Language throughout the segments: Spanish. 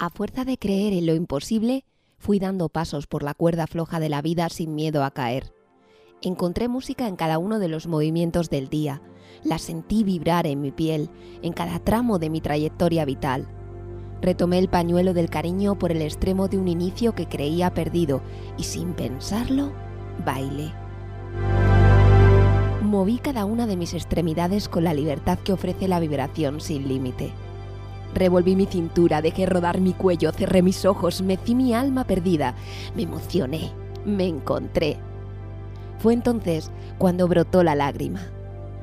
A fuerza de creer en lo imposible, fui dando pasos por la cuerda floja de la vida sin miedo a caer. Encontré música en cada uno de los movimientos del día, la sentí vibrar en mi piel, en cada tramo de mi trayectoria vital. Retomé el pañuelo del cariño por el extremo de un inicio que creía perdido y sin pensarlo, bailé. Moví cada una de mis extremidades con la libertad que ofrece la vibración sin límite. Revolví mi cintura, dejé rodar mi cuello, cerré mis ojos, mecí mi alma perdida, me emocioné, me encontré. Fue entonces cuando brotó la lágrima.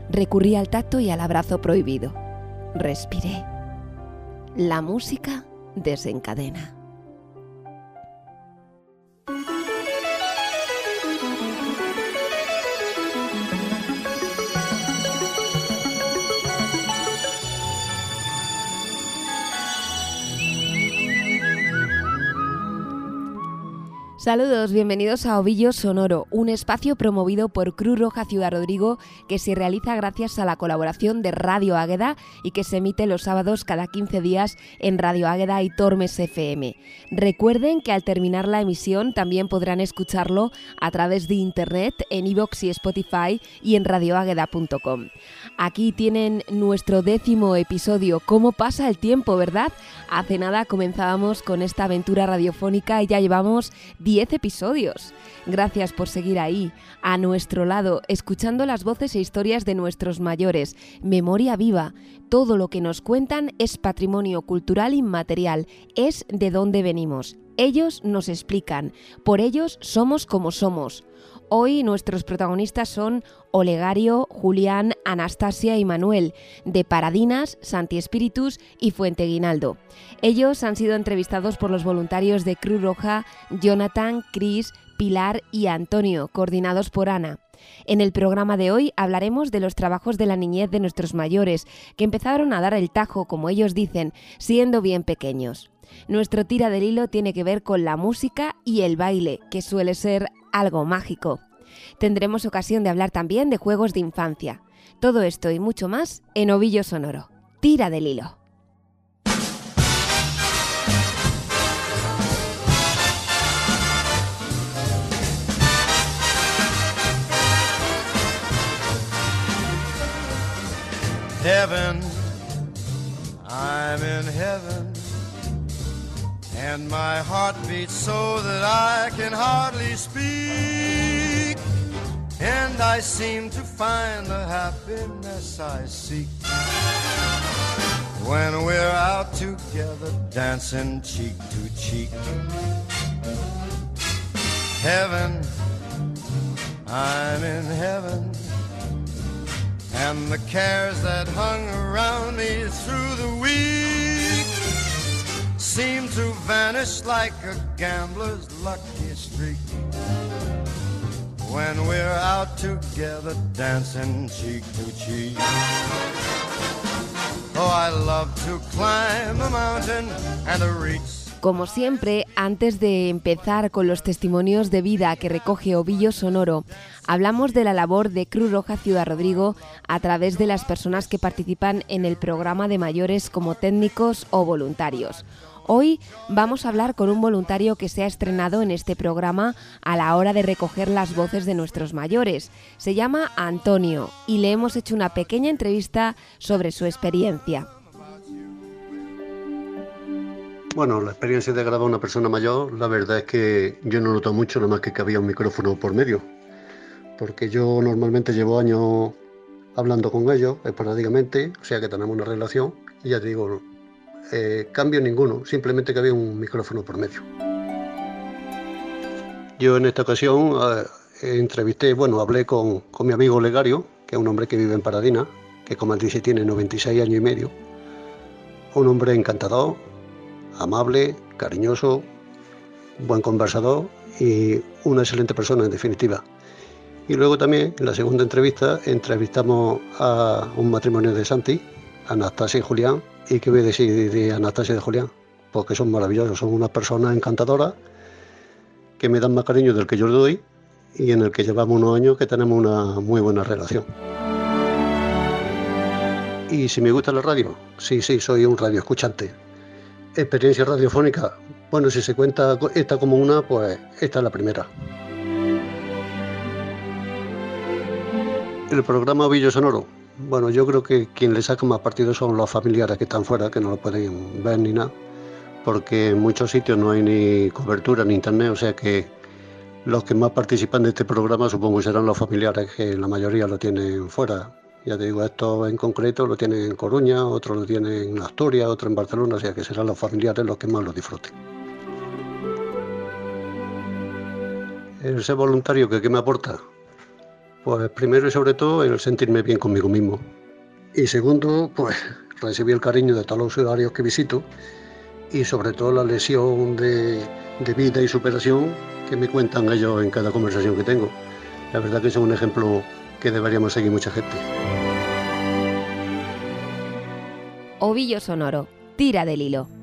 Recurrí al tacto y al abrazo prohibido. Respiré. La música desencadena. Saludos, bienvenidos a Ovillo Sonoro, un espacio promovido por Cruz Roja Ciudad Rodrigo que se realiza gracias a la colaboración de Radio Águeda y que se emite los sábados cada 15 días en Radio Águeda y Tormes FM. Recuerden que al terminar la emisión también podrán escucharlo a través de internet en iVoox y Spotify y en radioágueda.com. Aquí tienen nuestro décimo episodio. ¿Cómo pasa el tiempo, verdad? Hace nada comenzábamos con esta aventura radiofónica y ya llevamos 10 episodios. Gracias por seguir ahí, a nuestro lado, escuchando las voces e historias de nuestros mayores. Memoria viva. Todo lo que nos cuentan es patrimonio cultural inmaterial, es de dónde venimos. Ellos nos explican, por ellos somos como somos. Hoy nuestros protagonistas son Olegario, Julián, Anastasia y Manuel, de Paradinas, Santi Espíritus y Fuente Guinaldo. Ellos han sido entrevistados por los voluntarios de Cruz Roja, Jonathan, Cris, Pilar y Antonio, coordinados por Ana. En el programa de hoy hablaremos de los trabajos de la niñez de nuestros mayores, que empezaron a dar el tajo, como ellos dicen, siendo bien pequeños. Nuestro tira del hilo tiene que ver con la música y el baile, que suele ser algo mágico. Tendremos ocasión de hablar también de juegos de infancia. Todo esto y mucho más en Ovillo Sonoro. Tira del hilo. And my heart beats so that I can hardly speak. And I seem to find the happiness I seek when we're out together dancing cheek to cheek. Heaven, I'm in heaven. And the cares that hung around me through the week seem to vanish like a gambler's lucky streak. When we're out together dancing cheek to cheek. Oh, I love to climb a mountain and a reach Como siempre, antes de empezar con los testimonios de vida que recoge Ovillo Sonoro, hablamos de la labor de Cruz Roja Ciudad Rodrigo a través de las personas que participan en el programa de mayores como técnicos o voluntarios. Hoy vamos a hablar con un voluntario que se ha estrenado en este programa a la hora de recoger las voces de nuestros mayores. Se llama Antonio y le hemos hecho una pequeña entrevista sobre su experiencia. Bueno, la experiencia de grabar a una persona mayor, la verdad es que yo no noto mucho, nada más que había un micrófono por medio. Porque yo normalmente llevo años hablando con ellos, esporádicamente, o sea que tenemos una relación, y ya te digo, eh, cambio ninguno, simplemente que había un micrófono por medio. Yo en esta ocasión eh, entrevisté, bueno, hablé con, con mi amigo Legario, que es un hombre que vive en Paradina, que como dice tiene 96 años y medio, un hombre encantador, amable, cariñoso, buen conversador y una excelente persona en definitiva. Y luego también en la segunda entrevista entrevistamos a un matrimonio de Santi, Anastasia y Julián. ¿Y qué voy a decir de Anastasia y de Julián? Porque son maravillosos, son unas personas encantadoras que me dan más cariño del que yo le doy y en el que llevamos unos años que tenemos una muy buena relación. Y si me gusta la radio, sí, sí, soy un radio escuchante Experiencia radiofónica. Bueno, si se cuenta esta como una, pues esta es la primera. El programa Ovillo Sonoro. Bueno, yo creo que quien le saca más partido son los familiares que están fuera, que no lo pueden ver ni nada, porque en muchos sitios no hay ni cobertura ni internet, o sea que los que más participan de este programa supongo serán los familiares, que la mayoría lo tienen fuera. Ya te digo, esto en concreto lo tienen en Coruña, otro lo tienen en Asturias, otro en Barcelona, o sea que serán los familiares los que más lo disfruten. El ser voluntario, ¿qué, me aporta? Pues primero y sobre todo el sentirme bien conmigo mismo. Y segundo, pues recibir el cariño de todos los usuarios que visito y sobre todo la lesión de, de vida y superación que me cuentan ellos en cada conversación que tengo. La verdad que es un ejemplo que deberíamos seguir mucha gente. Ovillo sonoro, tira del hilo.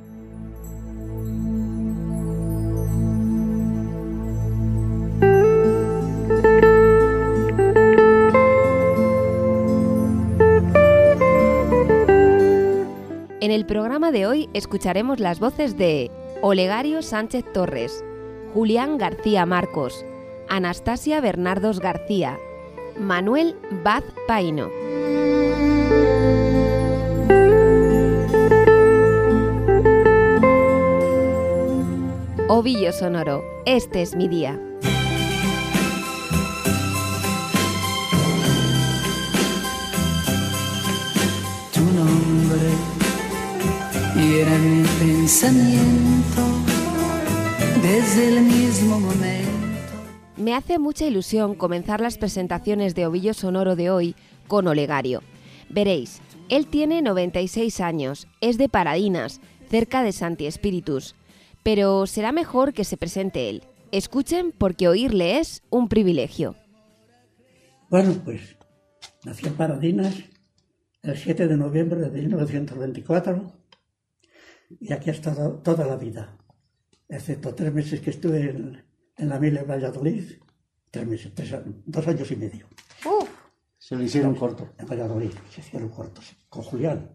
En el programa de hoy escucharemos las voces de Olegario Sánchez Torres, Julián García Marcos, Anastasia Bernardos García, Manuel Baz Paino. Ovillo Sonoro, este es mi día. Era mi pensamiento desde el mismo momento. Me hace mucha ilusión comenzar las presentaciones de Ovillo Sonoro de hoy con Olegario. Veréis, él tiene 96 años, es de Paradinas, cerca de Santi Espíritus, pero será mejor que se presente él. Escuchen porque oírle es un privilegio. Bueno, pues nací en Paradinas el 7 de noviembre de 1924 y aquí he estado toda la vida, excepto tres meses que estuve en, en la mil en Valladolid, tres meses, tres, dos años y medio. Se lo hicieron corto. En Valladolid, se hicieron cortos, con Julián.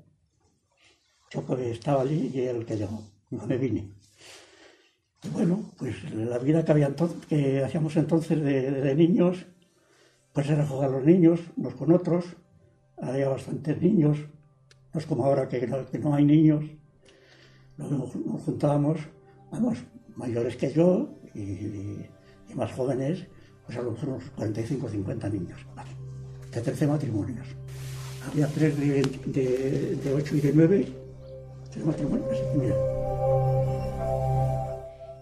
Yo porque estaba allí y él que llegó, no me vine. Y bueno, pues la vida que, había entonces, que hacíamos entonces de, de niños, pues era jugar a los niños, unos con otros. Había bastantes niños, no es como ahora que no, que no hay niños. Luego nos juntábamos, vamos, mayores que yo y, y- y más jóvenes, pues a lo mejor unos 45 o 50 niños, vale, de 13 matrimonios. Había tres de, de, de 8 y de 9, tres matrimonios, mira.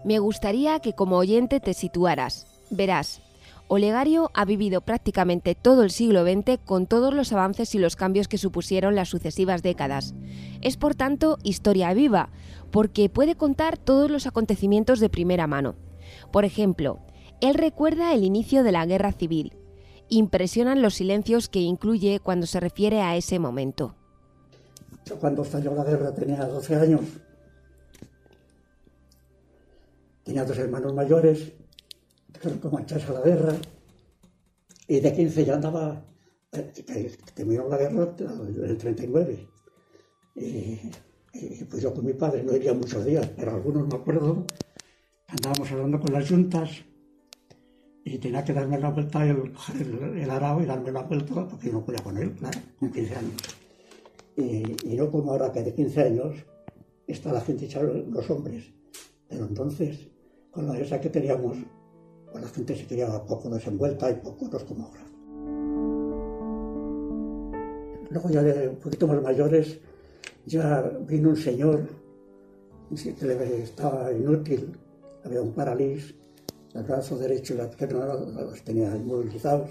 Me gustaría que como oyente te situaras. Verás, Olegario ha vivido prácticamente todo el siglo XX con todos los avances y los cambios que supusieron las sucesivas décadas. Es por tanto historia viva, porque puede contar todos los acontecimientos de primera mano. Por ejemplo, él recuerda el inicio de la guerra civil. Impresionan los silencios que incluye cuando se refiere a ese momento. Cuando estalló la guerra tenía 12 años. Tenía dos hermanos mayores, como a la guerra. Y de 15 ya andaba, eh, terminó la guerra en el 39. Y, y pues yo con mi padre no iría muchos días, pero algunos me acuerdo, andábamos hablando con las juntas y tenía que darme la vuelta el, el, el arao y darme la vuelta porque no podía con él, claro, con 15 años. Y, no como ahora que de 15 años está la gente hecha los hombres. Pero entonces, con la esa que teníamos, la gente se quería poco desenvuelta y poco no es como ahora. Luego ya de un poquito más mayores, ya vino un señor que le estaba inútil, había un paralís, el brazo derecho y la pierna los tenía inmovilizados.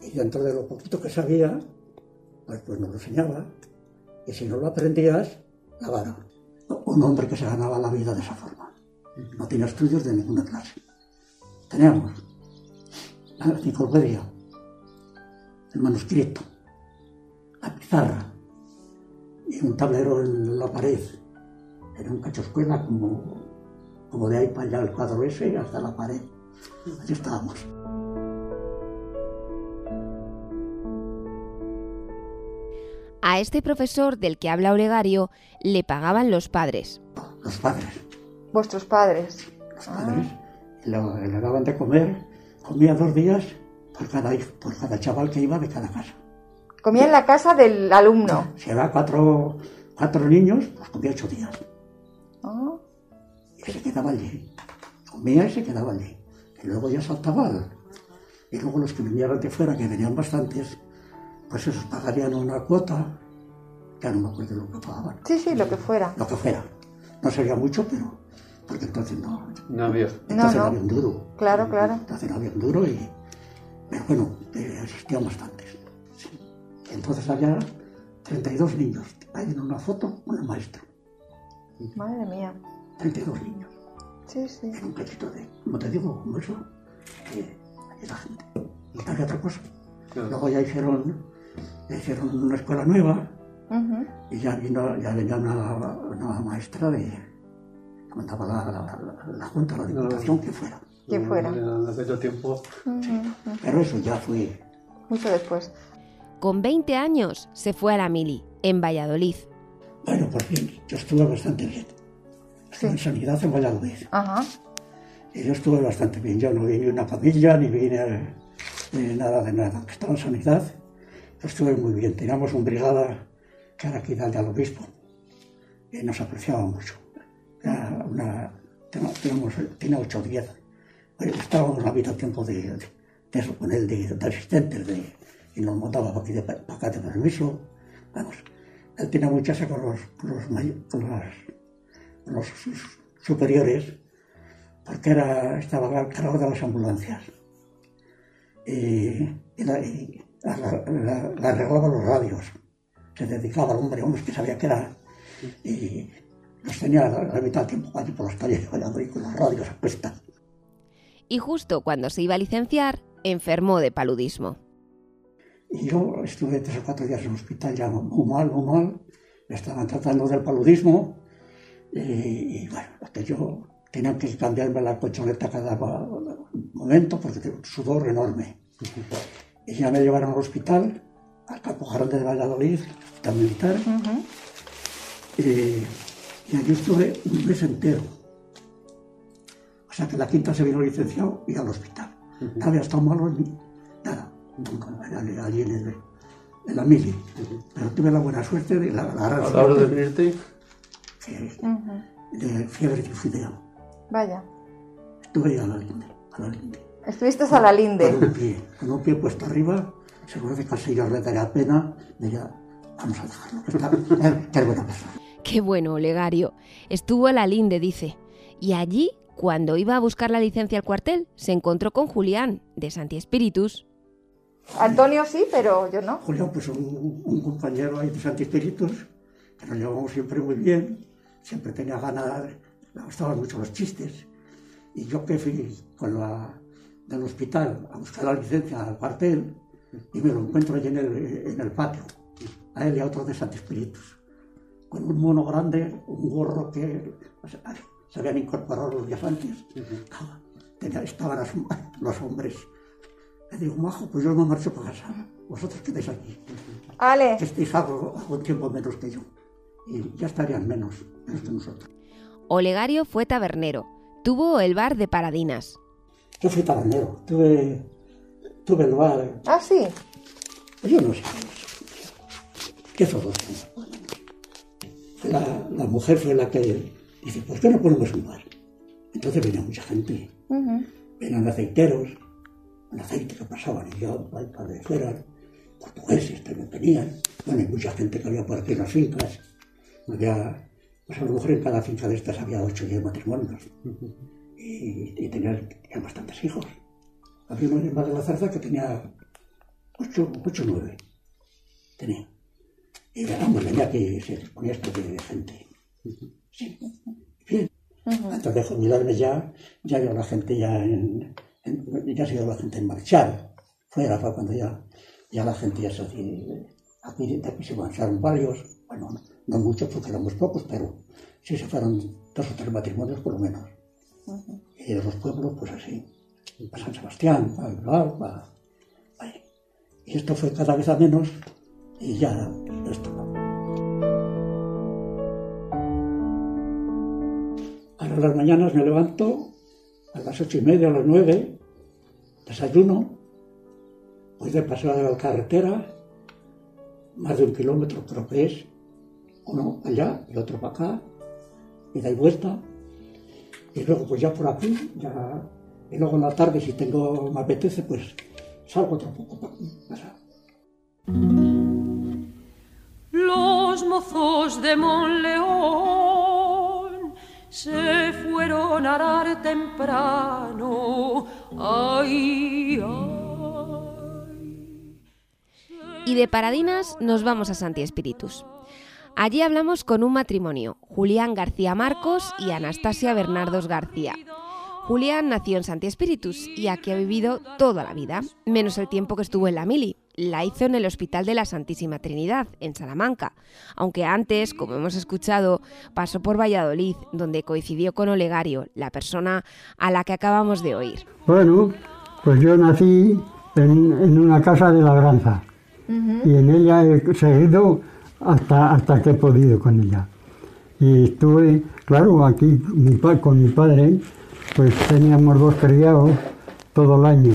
Y dentro de lo poquito que sabía, pues, pues nos lo enseñaba. Y si no lo aprendías, la vara. Un hombre que se ganaba la vida de esa forma. No tenía estudios de ninguna clase. Teníamos la enciclopedia, el manuscrito, la pizarra y un tablero en la pared. Era un cacho escuela como, como de ahí para allá el cuadro ese hasta la pared. Allí estábamos. A este profesor del que habla Olegario le pagaban los padres. Los padres. Vuestros padres. Los padres. Y luego le daban de comer, comía dos días por cada, por cada chaval que iba de cada casa. Comía en la casa del alumno. Si había cuatro, cuatro niños, pues comía ocho días. Ah, Y se quedaba allí. Comía y se quedaba allí. Y luego ya saltaba. al- Y luego los que vinieron de fuera, que venían bastantes, pues esos pagarían una cuota. Ya no me acuerdo lo que pagaban. Sí, sí, lo que fuera. Lo que fuera. No sería mucho, pero. Porque entonces no. No había. Entonces no. había un duro. Claro, claro. Entonces había un duro y. Pero bueno, eh, asistían bastantes. sí. Entonces había 32 niños. Hay en una foto un maestro. Madre mía. 32 niños. Sí, sí. en un cachito de, como te digo, como eso, la gente. Y había otra cosa. Claro. Luego ya hicieron, ya hicieron una escuela nueva y ya vino, ya venía una, una maestra de, mandaba la, la, la- la Junta, la Diputación, que fuera. Que fuera. En aquel tiempo. Pero eso ya fue, Mucho después. Con 20 años se fue a la mili, en Valladolid. bueno, por fin, yo estuve bastante bien. Estuve en sanidad en Valladolid. Ajá. Y yo estuve bastante bien. Yo no vi ni una familia, ni vi eh, nada de nada. Estaba en sanidad, yo estuve muy bien. Teníamos una brigada que era aquí al obispo y nos apreciaba mucho. Era una, teníamos, tenía 8 o 10. Pero estábamos la habitación de, de, de de, de asistentes de, y nos mandaba para aquí de, para acá de permiso. Vamos, él tenía muchas con los, con los, con los superiores porque era, estaba al cargo de las ambulancias. Y, y la- y la- la- la arreglaba los radios. Se dedicaba al hombre, hombres que sabía que era. Y los tenía la, mitad del tiempo allí por los talleres de Valladolid con los radios a cuesta. Y justo cuando se iba a licenciar, enfermó de paludismo. Y yo estuve tres o cuatro días en el hospital ya muy mal, muy mal. Me estaban tratando del paludismo. Y, y bueno, que yo tenía que cambiarme la colchoneta cada momento porque tenía un sudor enorme. Y ya me llevaron al hospital, al campo grande de Valladolid, hospital militar. Y, y allí estuve un mes entero. O sea que la quinta se vino licenciado y al hospital. No había estado malo ni nada. Nunca, allí- allí en, el- en la mili. Pero tuve la buena suerte de la, la gran A la hora de venirte, que- Ujú. de fiebre tifoidea. Vaya. Estuve ahí a la linde, a la linde. Estuviste a la Con linde. un pie, con un pie puesto arriba, seguro que casi yo le daría pena, diría, vamos a dejarlo, que, está, eh, que es buena persona. Qué bueno, Olegario. Estuvo a la linde, dice. Y allí, cuando iba a buscar la licencia al cuartel, se encontró con Julián, de Santi Espíritus. Antonio sí, pero yo no. Julián, pues un, un compañero ahí de Santi Espíritus, que nos llevamos siempre muy bien, siempre tenía ganas, le gustaban mucho los chistes. Y yo que fui con la del hospital a buscar la licencia al cuartel, y me lo encuentro allí en el, en el patio, a él y a otro de Santi Espíritus, con un mono grande, un gorro que se habían incorporado los días antes. Claro, tenía- estaban los, los hombres. Le digo, majo, pues yo me marcho para casa. Vosotros quedéis aquí. Ale. Que estéis algo, algún tiempo menos que yo. Y ya estarían menos, menos que nosotros. Olegario fue tabernero. Tuvo el bar de Paradinas. Yo fui tabernero. Tuve, tuve el bar. Ah, sí. Yo no sé. ¿Qué fue? La, la mujer fue la que dice, ¿por qué no ponemos un bar? Entonces venía mucha gente. Ujú. Venían aceiteros, un aceite que pasaban y yo, para de fuera, portugueses también venían. Bueno, y mucha gente que había por aquí en las fincas. Había, pues a lo mejor en cada finca de estas había ocho o diez matrimonios. Y, y tenían, tenían bastantes hijos. Había Mar de la Zarza que tenía ocho, ocho o nueve. Tenía. Y vamos, venía que se disponía esto de gente. Sí. Bien. Antes de jubilarme ya, ya vio la gente ya en, en- ya se vio la gente en marchar. Fuera fue cuando ya, ya la gente ya se hacía, aquí, aquí se marcharon varios, bueno, no, muchos porque éramos pocos, pero sí se fueron dos o tres matrimonios por lo menos. Y de los pueblos, pues así, para San Sebastián, para Bilbao, para. Y esto fue cada vez a menos y ya A las mañanas me levanto a las ocho y media, a las nueve, desayuno, voy de paseo de la carretera, más de un kilómetro creo que es, uno allá y otro para acá, y doy vuelta, y luego pues ya por aquí, ya, y luego en la tarde si tengo, me apetece, pues salgo otro poco para aquí, Los mozos de Monleón se fueron a arar temprano. Y de Paradinas nos vamos a Santi Espíritus. Allí hablamos con un matrimonio, Julián García Marcos y Anastasia Bernardos García. Julián nació en Santi Espíritus y aquí ha vivido toda la vida, menos el tiempo que estuvo en la Mili. La hizo en el Hospital de la Santísima Trinidad, en Salamanca, aunque antes, como hemos escuchado, pasó por Valladolid, donde coincidió con Olegario, la persona a la que acabamos de oír. Bueno, pues yo nací en, en una casa de labranza y en ella he seguido hasta, hasta que he podido con ella. Y estuve, claro, aquí mi con mi padre, pues teníamos dos criados todo el año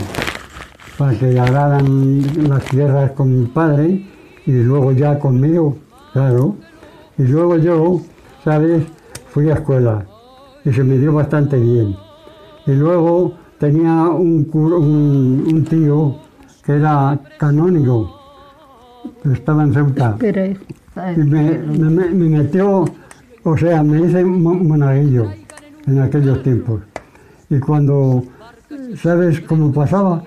para que araran las tierras con mi padre y luego ya conmigo, claro. Y luego yo, ¿sabes? Fui a escuela y se me dio bastante bien. Y luego tenía un, un, un tío que era canónigo, estaba en Ceuta. Y me, me- me- me metió, o sea, me hice mo- monaguillo en aquellos tiempos. Y cuando, ¿sabes cómo pasaba?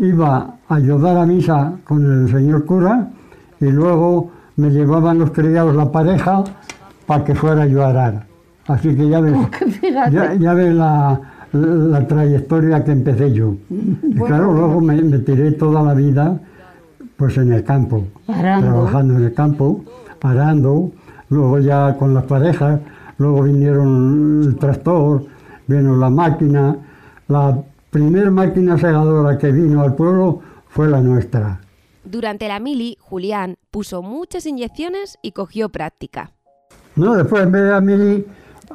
Iba a ayudar a misa con el señor cura y luego me llevaban los criados la pareja para que fuera yo a arar. Así que ya ves, ya, ya ves la, la trayectoria que empecé yo. Y claro, luego me, me tiré toda la vida pues en el campo, trabajando en el campo, arando, luego ya con las parejas, luego vinieron el tractor, vino la máquina, la primer máquina segadora que vino al pueblo fue la nuestra. Durante la mili, Julián puso muchas inyecciones y cogió práctica. No, después en vez de a mí,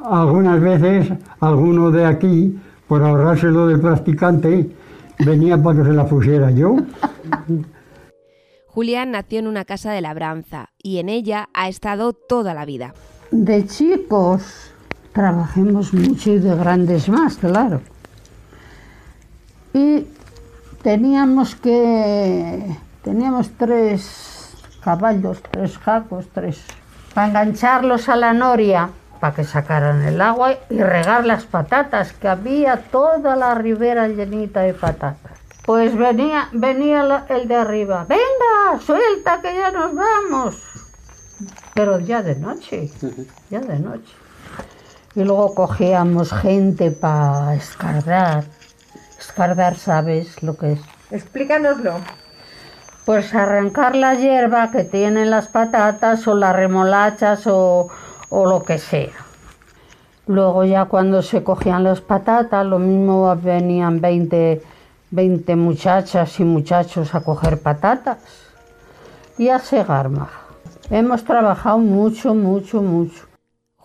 algunas veces alguno de aquí, por ahorrárselo de practicante, venía para que se la pusiera yo. Julián nació en una casa de labranza y en ella ha estado toda la vida. De chicos trabajemos mucho y de grandes más, claro. Y teníamos que teníamos tres caballos, tres jacos, tres para engancharlos a la noria para que sacaran el agua y regar las patatas, que había toda la ribera llenita de patatas. Pues venía, venía el de arriba, venga, suelta que ya nos vamos. Pero ya de noche, ya de noche. Y luego cogíamos gente para escardar. Escardar, ¿sabes lo que es? Explícanoslo. Pues arrancar la hierba que tienen las patatas o las remolachas o, o lo que sea. Luego ya cuando se cogían las patatas, lo mismo venían 20, 20 muchachas y muchachos a coger patatas y a segar maja. Hemos trabajado mucho, mucho, mucho.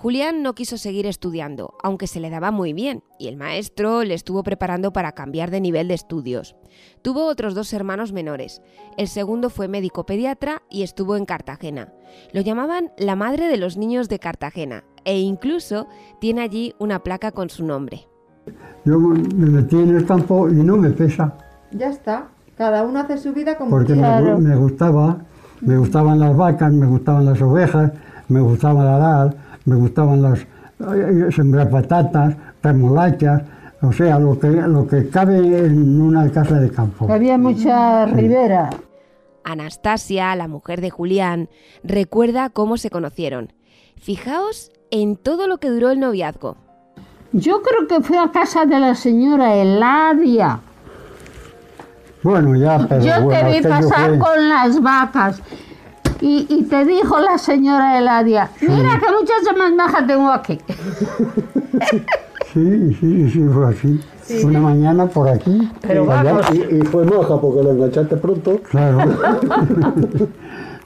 Julián no quiso seguir estudiando, aunque se le daba muy bien, y el maestro le estuvo preparando para cambiar de nivel de estudios. Tuvo otros dos hermanos menores. El segundo fue médico pediatra y estuvo en Cartagena. Lo llamaban la madre de los niños de Cartagena, e incluso tiene allí una placa con su nombre. Yo me metí en el campo y no me pesa, Ya está. Cada uno hace su vida como porque me, me gustaba, me gustaban las vacas, me gustaban las ovejas, me gustaba la arar, me gustaban las eh, sembrar patatas, remolachas, o sea, lo que, lo que cabe en una casa de campo. Había mucha ribera. Anastasia, la mujer de Julián, recuerda cómo se conocieron. Fijaos en todo lo que duró el noviazgo. Yo creo que fue a casa de la señora Eladia. Bueno, ya, pero Yo bueno, te vi pasar fue- con las vacas y, y te dijo la señora Eladia, mira qué muchacha más maja tengo aquí. Sí, sí, sí, fue así. Una mañana por aquí. Pero allá, vamos. Y, y fue moja porque la enganchaste pronto. Claro.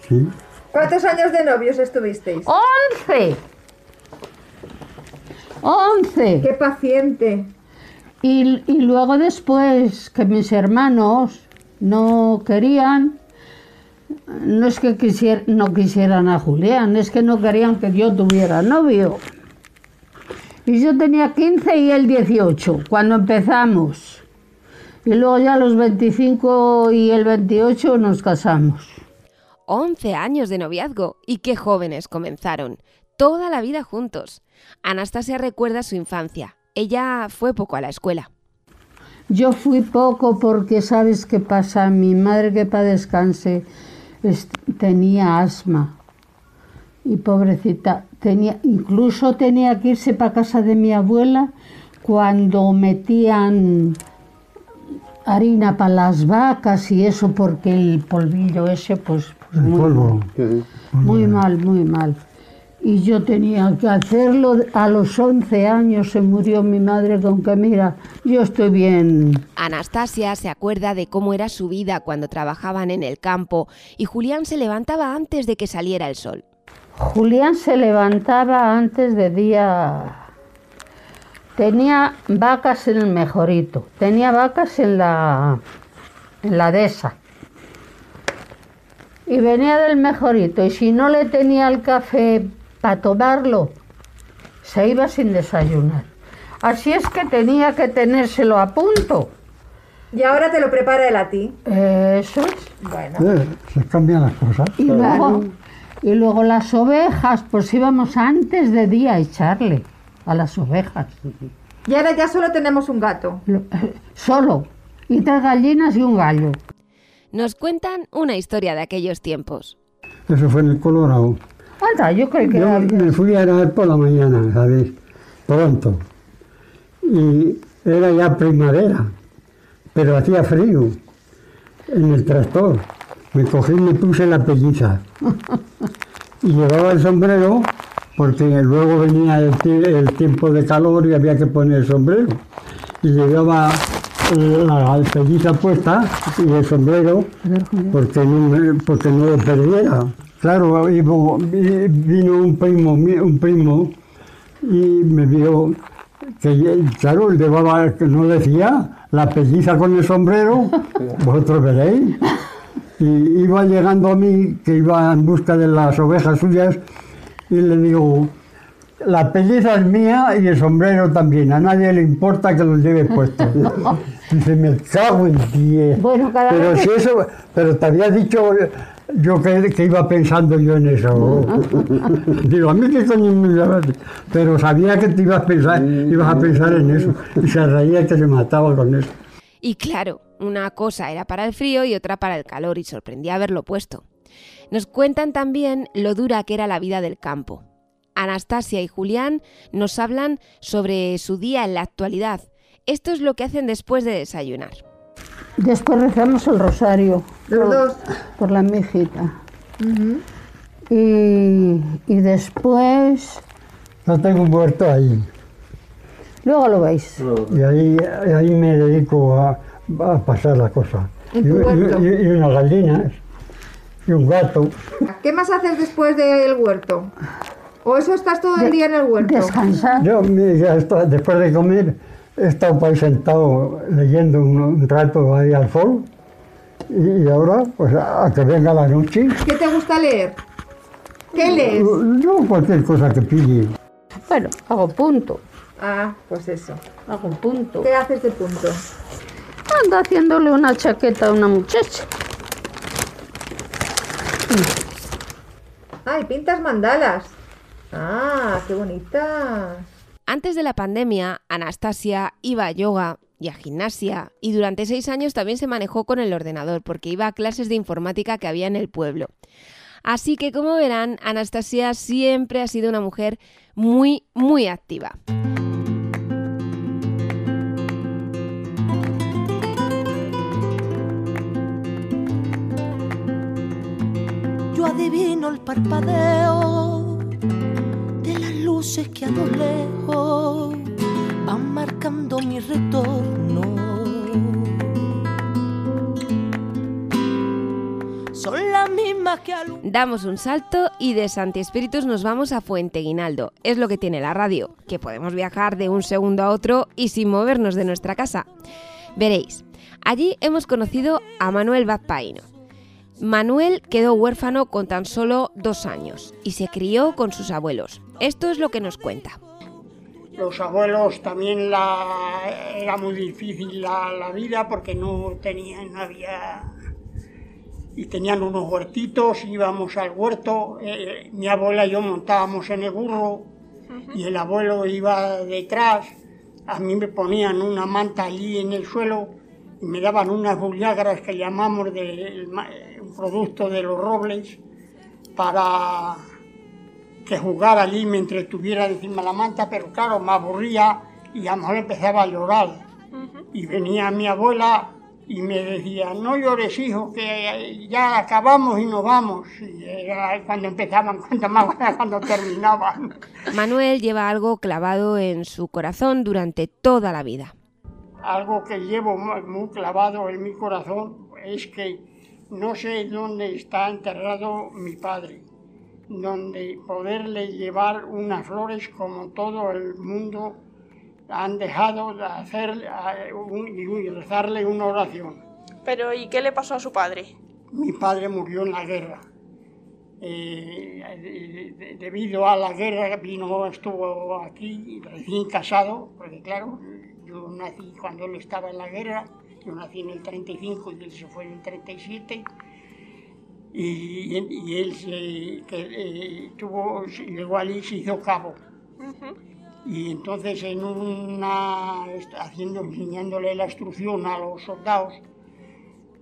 sí. ¿Cuántos años de novios estuvisteis? ¡Once! ¡Once! ¡Qué paciente! Y, y luego después que mis hermanos no querían, no es que quisier- no quisieran a Julián, es que no querían que yo tuviera novio. Y yo tenía 15 y él 18 cuando empezamos. Y luego ya a los 25 y el 28 nos casamos. 11 años de noviazgo y qué jóvenes comenzaron. Toda la vida juntos. Anastasia recuerda su infancia. Ella fue poco a la escuela. Yo fui poco porque, ¿sabes qué pasa? Mi madre, que para descanse, es- tenía asma. Y pobrecita, tenía, incluso tenía que irse para casa de mi abuela cuando metían harina para las vacas y eso, porque el polvillo ese, pues, pues El muy, polvo. muy mal, muy mal. Y yo tenía que hacerlo. A los 11 años se murió mi madre con que, mira, yo estoy bien. Anastasia se acuerda de cómo era su vida cuando trabajaban en el campo y Julián se levantaba antes de que saliera el sol. Julián se levantaba antes de día. Tenía vacas en el mejorito, tenía vacas en la, en la dehesa. Y venía del mejorito, y si no le tenía el café para tomarlo, se iba sin desayunar. Así es que tenía que tenérselo a punto. Y ahora te lo prepara él a ti. Eso es. Bueno. Eh, se cambian las cosas. Y luego, y luego las ovejas, pues íbamos antes de día a echarle a las ovejas. Y ahora ya solo tenemos un gato. Lo- Solo. Y tres gallinas y un gallo. Nos cuentan una historia de aquellos tiempos. Eso fue en el Colorado. Anda, yo creo que Yo era- me fui a nadar por la mañana, ¿sabes? Pronto. Y era ya primavera, pero hacía frío en el tractor. Me cogí y me puse la pelliza. Y llevaba el sombrero porque luego venía el, el tiempo de calor y había que poner el sombrero. Y llevaba la pelliza puesta y el sombrero porque no, me- porque no lo perdiera. Claro, vino un primo, un primo y me vio que, claro, él llevaba, que no decía, la pelliza con el sombrero, vosotros veréis. Y iba llegando a mí, que iba en busca de las ovejas suyas, y le digo, la pelliza es mía y el sombrero también, a nadie le importa que lo lleve puesto. Dice, me cago en diez. Bueno, cada pero vez si eso, pero te había dicho yo que, que iba pensando yo en eso. Digo, a mí qué coño me llamas? Pero sabía que te ibas a pensar, ibas a pensar en eso. Y se reía que se mataba con eso. Y claro, una cosa era para el frío y otra para el calor y sorprendía haberlo puesto. Nos cuentan también lo dura que era la vida del campo. Anastasia y Julián nos hablan sobre su día en la actualidad. Esto es lo que hacen después de desayunar. Después rezamos el rosario. Los por, dos. Por la mijita. y, y después, Yo tengo un huerto ahí. luego lo veis. Y ahí, ahí me dedico a, a pasar la cosa. Y unas gallinas y un gato. ¿Qué más haces después del huerto? ¿O eso estás todo el día en el huerto? Descansar. Yo esto- después de comer he estado ahí sentado leyendo un, un rato ahí al sol y, y ahora pues a, a que venga la noche ¿Qué te gusta leer? ¿Qué lees? yo cualquier cosa que pille. Bueno, hago punto. Ah, pues eso. Hago punto. ¿Qué haces de punto? Ando haciéndole una chaqueta a una muchacha. Ay, pintas mandalas. Ah, qué bonitas. Antes de la pandemia, Anastasia iba a yoga y a gimnasia y durante seis años también se manejó con el ordenador porque iba a clases de informática que había en el pueblo. Así que como verán, Anastasia siempre ha sido una mujer muy, muy activa. Yo adivino el parpadeo que lejos marcando mi retorno. Son que alumbran. Damos un salto y de Santi Espíritus nos vamos a Fuente Guinaldo. Es lo que tiene la radio, que podemos viajar de un segundo a otro y sin movernos de nuestra casa. Veréis, allí hemos conocido a Manuel Bazpaino. Manuel quedó huérfano con tan solo dos años y se crió con sus abuelos. Esto es lo que nos cuenta. Los abuelos también la, era muy difícil la, la vida porque no tenían, no había y tenían unos huertitos, íbamos al huerto, eh, mi abuela y yo montábamos en el burro y el abuelo iba detrás, a mí me ponían una manta allí en el suelo y me daban unas bullagras que llamamos de, un producto de los robles para que jugara allí me entretuviera encima de la manta, pero claro, me aburría y a lo mejor empezaba a llorar. Y venía mi abuela y me decía, no llores hijo, que ya acabamos y nos vamos. Y era cuando empezaban, cuando, más, cuando terminaban. Manuel lleva algo clavado en su corazón durante toda la vida. Algo que llevo muy clavado en mi corazón es que no sé dónde está enterrado mi padre, donde poderle llevar unas flores como todo el mundo han dejado de hacer y rezarle una oración. Pero ¿y qué le pasó a su padre? Mi padre murió en la guerra. Eh, debido a la guerra vino, estuvo aquí recién casado, porque claro, yo nací cuando él estaba en la guerra, yo nací en el 35 y él se fue en el 37 y, y él se, que, eh, tuvo, llegó allí y se hizo cabo. Y entonces en una, haciendo, enseñándole la instrucción a los soldados,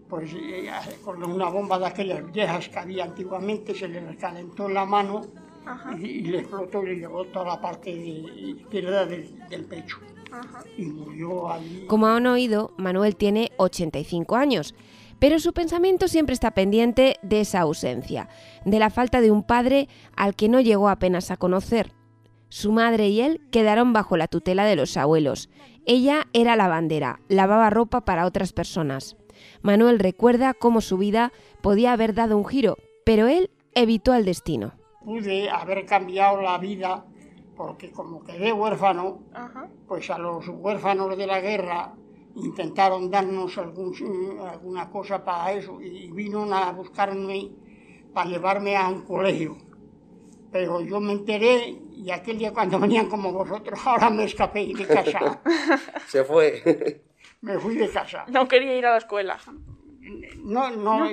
pues eh, con una bomba de aquellas viejas que había antiguamente, se le recalentó en la mano y, le explotó y le llevó toda la parte izquierda del, pecho. Y murió allí. Como han oído, Manuel tiene 85 años, pero su pensamiento siempre está pendiente de esa ausencia, de la falta de un padre al que no llegó apenas a conocer su madre y él quedaron bajo la tutela de los abuelos. Ella era lavandera, lavaba ropa para otras personas. Manuel recuerda cómo su vida podía haber dado un giro, pero él evitó el destino. Pude haber cambiado la vida porque como quedé huérfano, pues a los huérfanos de la guerra intentaron darnos alguna cosa para eso y vino a buscarme para llevarme a un colegio. Pero yo me enteré y aquel día cuando venían como vosotros, ahora me escapé de casa. Se fue. Me fui de casa. No quería ir a la escuela. No, no,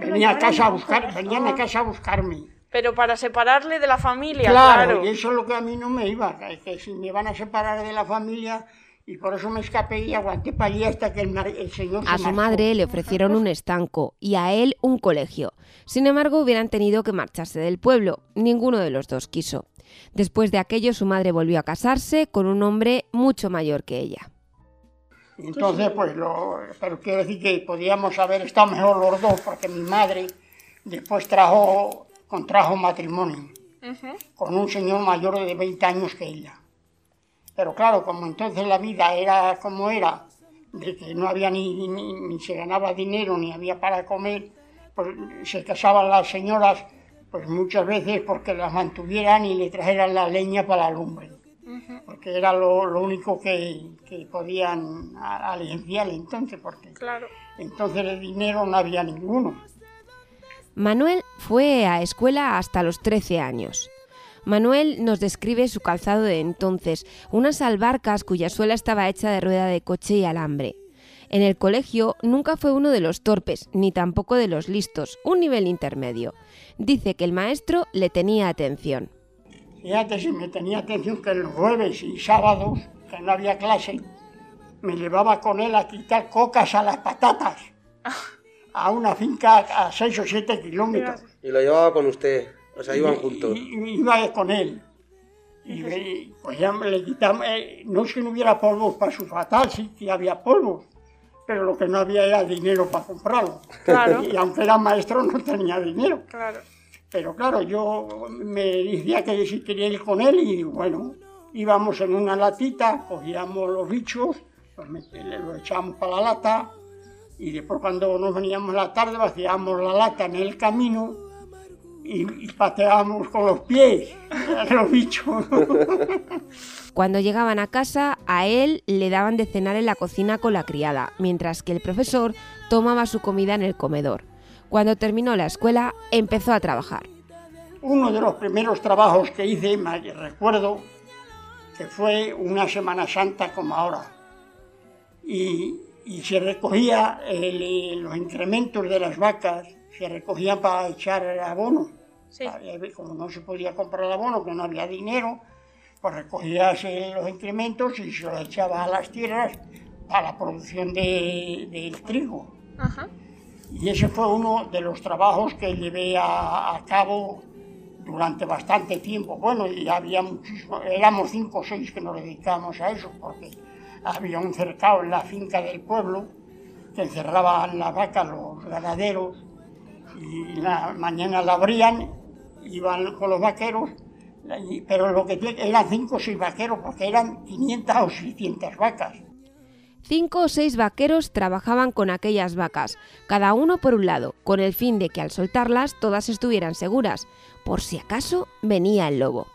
venía a casa a buscar, venían a casa a buscarme. Pero para separarle de la familia, claro. y eso es lo que a mí no me iba, que si me van a separar de la familia, y por eso me escapé y aguanté para allí hasta que el, señor... a su madre le ofrecieron un estanco y a él un colegio. Sin embargo, hubieran tenido que marcharse del pueblo. Ninguno de los dos quiso. Después de aquello, su madre volvió a casarse con un hombre mucho mayor que ella. Entonces, pues, lo, pero quiero decir que podíamos haber estado mejor los dos, porque mi madre después trajo, contrajo matrimonio con un señor mayor de 20 años que ella. Pero claro, como entonces la vida era como era, de que no había ni, ni, se ganaba dinero, ni había para comer, pues se casaban las señoras pues muchas veces porque las mantuvieran y le trajeran la leña para la lumbre, porque era lo, único que, que podían aligenciar entonces, porque claro. entonces el dinero no había ninguno. Manuel fue a escuela hasta los 13 años. Manuel nos describe su calzado de entonces, unas albarcas cuya suela estaba hecha de rueda de coche y alambre. En el colegio nunca fue uno de los torpes, ni tampoco de los listos, un nivel intermedio. Dice que el maestro le tenía atención. Fíjate si me tenía atención que los jueves y sábados, que no había clase, me llevaba con él a quitar cocas a las patatas a una finca a 6 o 7 kilómetros. Y lo llevaba con usted. O sea, iban juntos. iba con él. Y pues ya le quitamos, eh, no es que no hubiera polvos para su fatal, sí que había polvos, pero lo que no había era dinero para comprarlo. Claro. Y aunque era maestro no tenía dinero. Claro. Pero claro, yo me decía que si quería ir con él y bueno, íbamos en una latita, cogíamos los bichos, los, los echábamos para la lata y después cuando nos veníamos la tarde vaciábamos la lata en el camino y, y pateábamos con los pies a los bichos. Cuando llegaban a casa, a él le daban de cenar en la cocina con la criada, mientras que el profesor tomaba su comida en el comedor. Cuando terminó la escuela, empezó a trabajar. Uno de los primeros trabajos que hice, me recuerdo, que fue una Semana Santa como ahora. Y, y se recogía el- los incrementos de las vacas, se recogían para echar abono. Eh, Como no se podía comprar abono, que no había dinero, pues recogías los incrementos y se los echaba a las tierras para la producción de- del trigo. Y ese fue uno de los trabajos que llevé a, a cabo durante bastante tiempo. Bueno, y había muchísimo, éramos cinco o seis que nos dedicábamos a eso, porque había un cercado en la finca del pueblo que encerraban las vacas los ganaderos y la mañana la abrían, iban con los vaqueros, pero lo que eran cinco o seis vaqueros porque eran 500 o 600 vacas. Cinco o seis vaqueros trabajaban con aquellas vacas, cada uno por un lado, con el fin de que al soltarlas todas estuvieran seguras, por si acaso venía el lobo.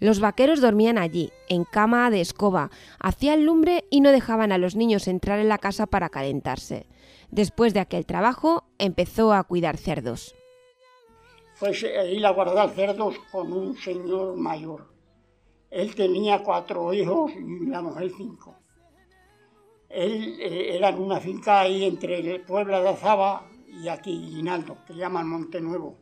Los vaqueros dormían allí, en cama de escoba, hacían lumbre y no dejaban a los niños entrar en la casa para calentarse. Después de aquel trabajo, empezó a cuidar cerdos. Pues eh, ir a guardar cerdos con un señor mayor. Él tenía cuatro hijos y la mujer cinco. Él eh, era en una finca ahí entre Puebla de Azaba y aquí Guinaldo, que llaman Monte Nuevo.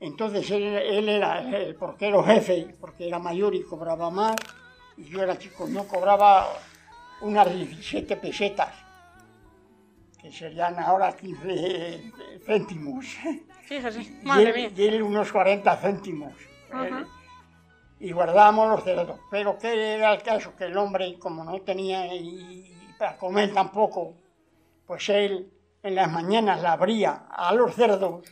Entonces él, era el porquero jefe, porque era mayor y cobraba más, y yo era chico, yo cobraba unas 17 pesetas, que serían ahora 15 céntimos. Fíjese, madre mía. unos 40 céntimos. Eh, y guardábamos los cerdos. Pero ¿qué era el caso? Que el hombre, como no tenía y, y para comer tampoco, pues él en las mañanas la abría a los cerdos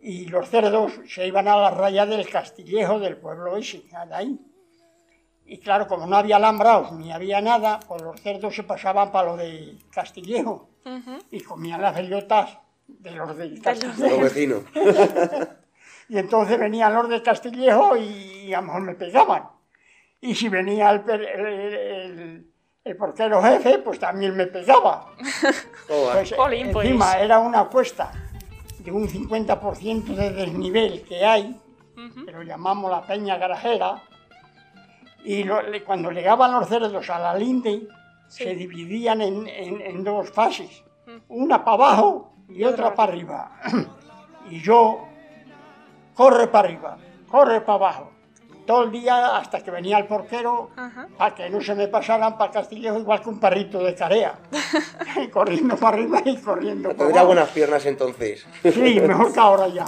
y los cerdos se iban a la raya del castillejo del pueblo ese, de ahí. Y claro, como no había alambrados ni había nada, pues los cerdos se pasaban para lo de castillejo y comían las bellotas de los del castillejo. Los vecinos. Y entonces venían los de Castillejo y a lo mejor me pegaban. Y si venía el, el, el- el portero jefe, pues también me pegaba. Pues, Jolín, pues. encima era una cuesta de un 50% de desnivel que hay, que lo llamamos la peña garajera, y lo- le- cuando llegaban los cerdos a la linde, se dividían en, en- en dos fases, una para abajo y otra para arriba. y yo, corre para arriba, corre para abajo. Todo el día hasta que venía el porquero para que no se me pasaran para Castillejo igual que un perrito de carea. corriendo para arriba y corriendo para Tendría buenas piernas entonces. Sí, mejor que ahora ya.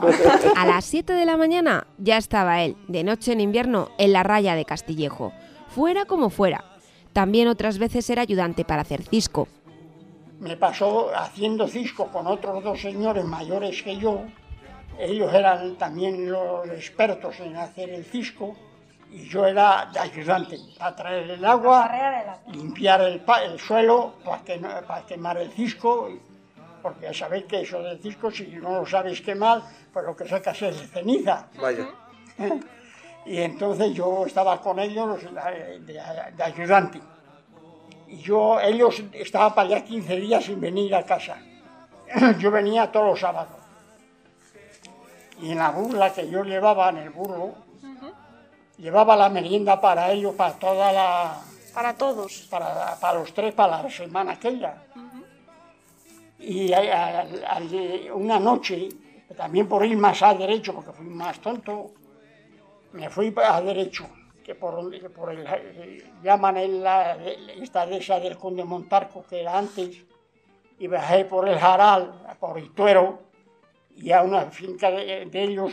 A las 7 de la mañana ya estaba él, de noche en invierno, en la raya de Castillejo, fuera como fuera. También otras veces era ayudante para hacer cisco. me pasó haciendo cisco con otros dos señores mayores que yo. Ellos eran también los expertos en hacer el cisco y yo era de ayudante para traer el agua, limpiar el, suelo para, que no- para quemar el cisco, porque ya sabéis que eso del cisco, si no lo sabes quemar, pues lo que sacas es ceniza. Vaya. Y entonces yo estaba con ellos de, de- de ayudante. Y yo, ellos estaban para allá 15 días sin venir a casa. Yo venía todos los sábados. Y en la burla que yo llevaba, en el burlo, llevaba la merienda para ellos, para toda la... Para todos. Para, para los tres, para la semana aquella. Y a- a- a- una noche, también por ir más a derecho, porque fui más tonto, me fui a derecho, que por, que por el, eh, llaman en la, esta de esa del Conde Montarco, que era antes, y bajé por el Jaral, por Ituero, y a una finca de, de ellos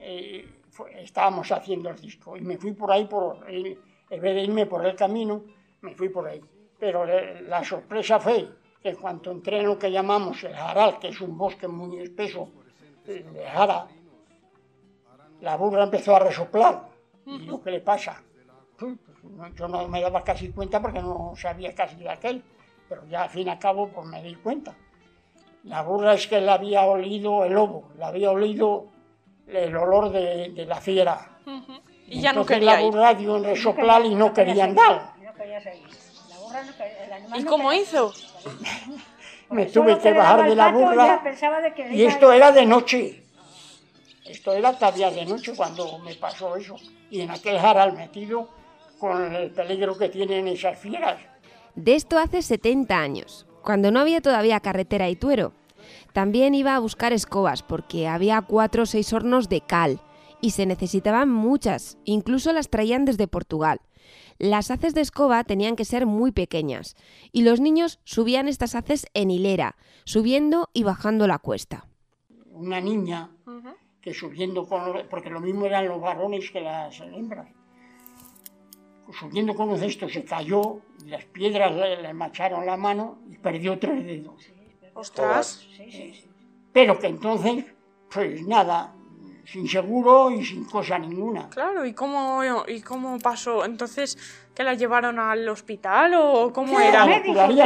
eh, estábamos haciendo el disco. Y me fui por ahí, por el- en vez de irme por el camino, me fui por ahí. Pero eh, la sorpresa fue que en cuanto entré en lo que llamamos el Jaral, que es un bosque muy espeso eh, de Jara, la burra empezó a resoplar. ¿Y lo que le pasa? Pues, yo no me daba casi cuenta porque no sabía casi de aquel, pero ya al fin y al cabo pues me di cuenta. La burra es que la había olido el lobo, la había olido el olor de, de la fiera. Y ya no Entonces quería la ir. burra dio en resoplar y no quería andar. No quería seguir. La burra no quería, el animal ¿Y no cómo quería- hizo? Me tuve que le bajar de la burra pensaba de que y iba- esto era de noche. Esto era todavía de noche cuando me pasó eso. Y en aquel jaral metido con el peligro que tienen esas fieras. De esto hace 70 años, cuando no había todavía carretera y tuero. También iba a buscar escobas porque había cuatro o seis hornos de cal y se necesitaban muchas, incluso las traían desde Portugal. Las haces de escoba tenían que ser muy pequeñas y los niños subían estas haces en hilera, subiendo y bajando la cuesta. Una niña que subiendo con los- porque lo mismo eran los varones que las hembras. Subiendo con los cestos se cayó, y las piedras le, le macharon la mano y perdió tres dedos. Ostras. Pero que entonces, pues nada, sin seguro y sin cosa ninguna. Claro, ¿y cómo, ¿y cómo pasó? Entonces, ¿que la llevaron al hospital o cómo Sí, era?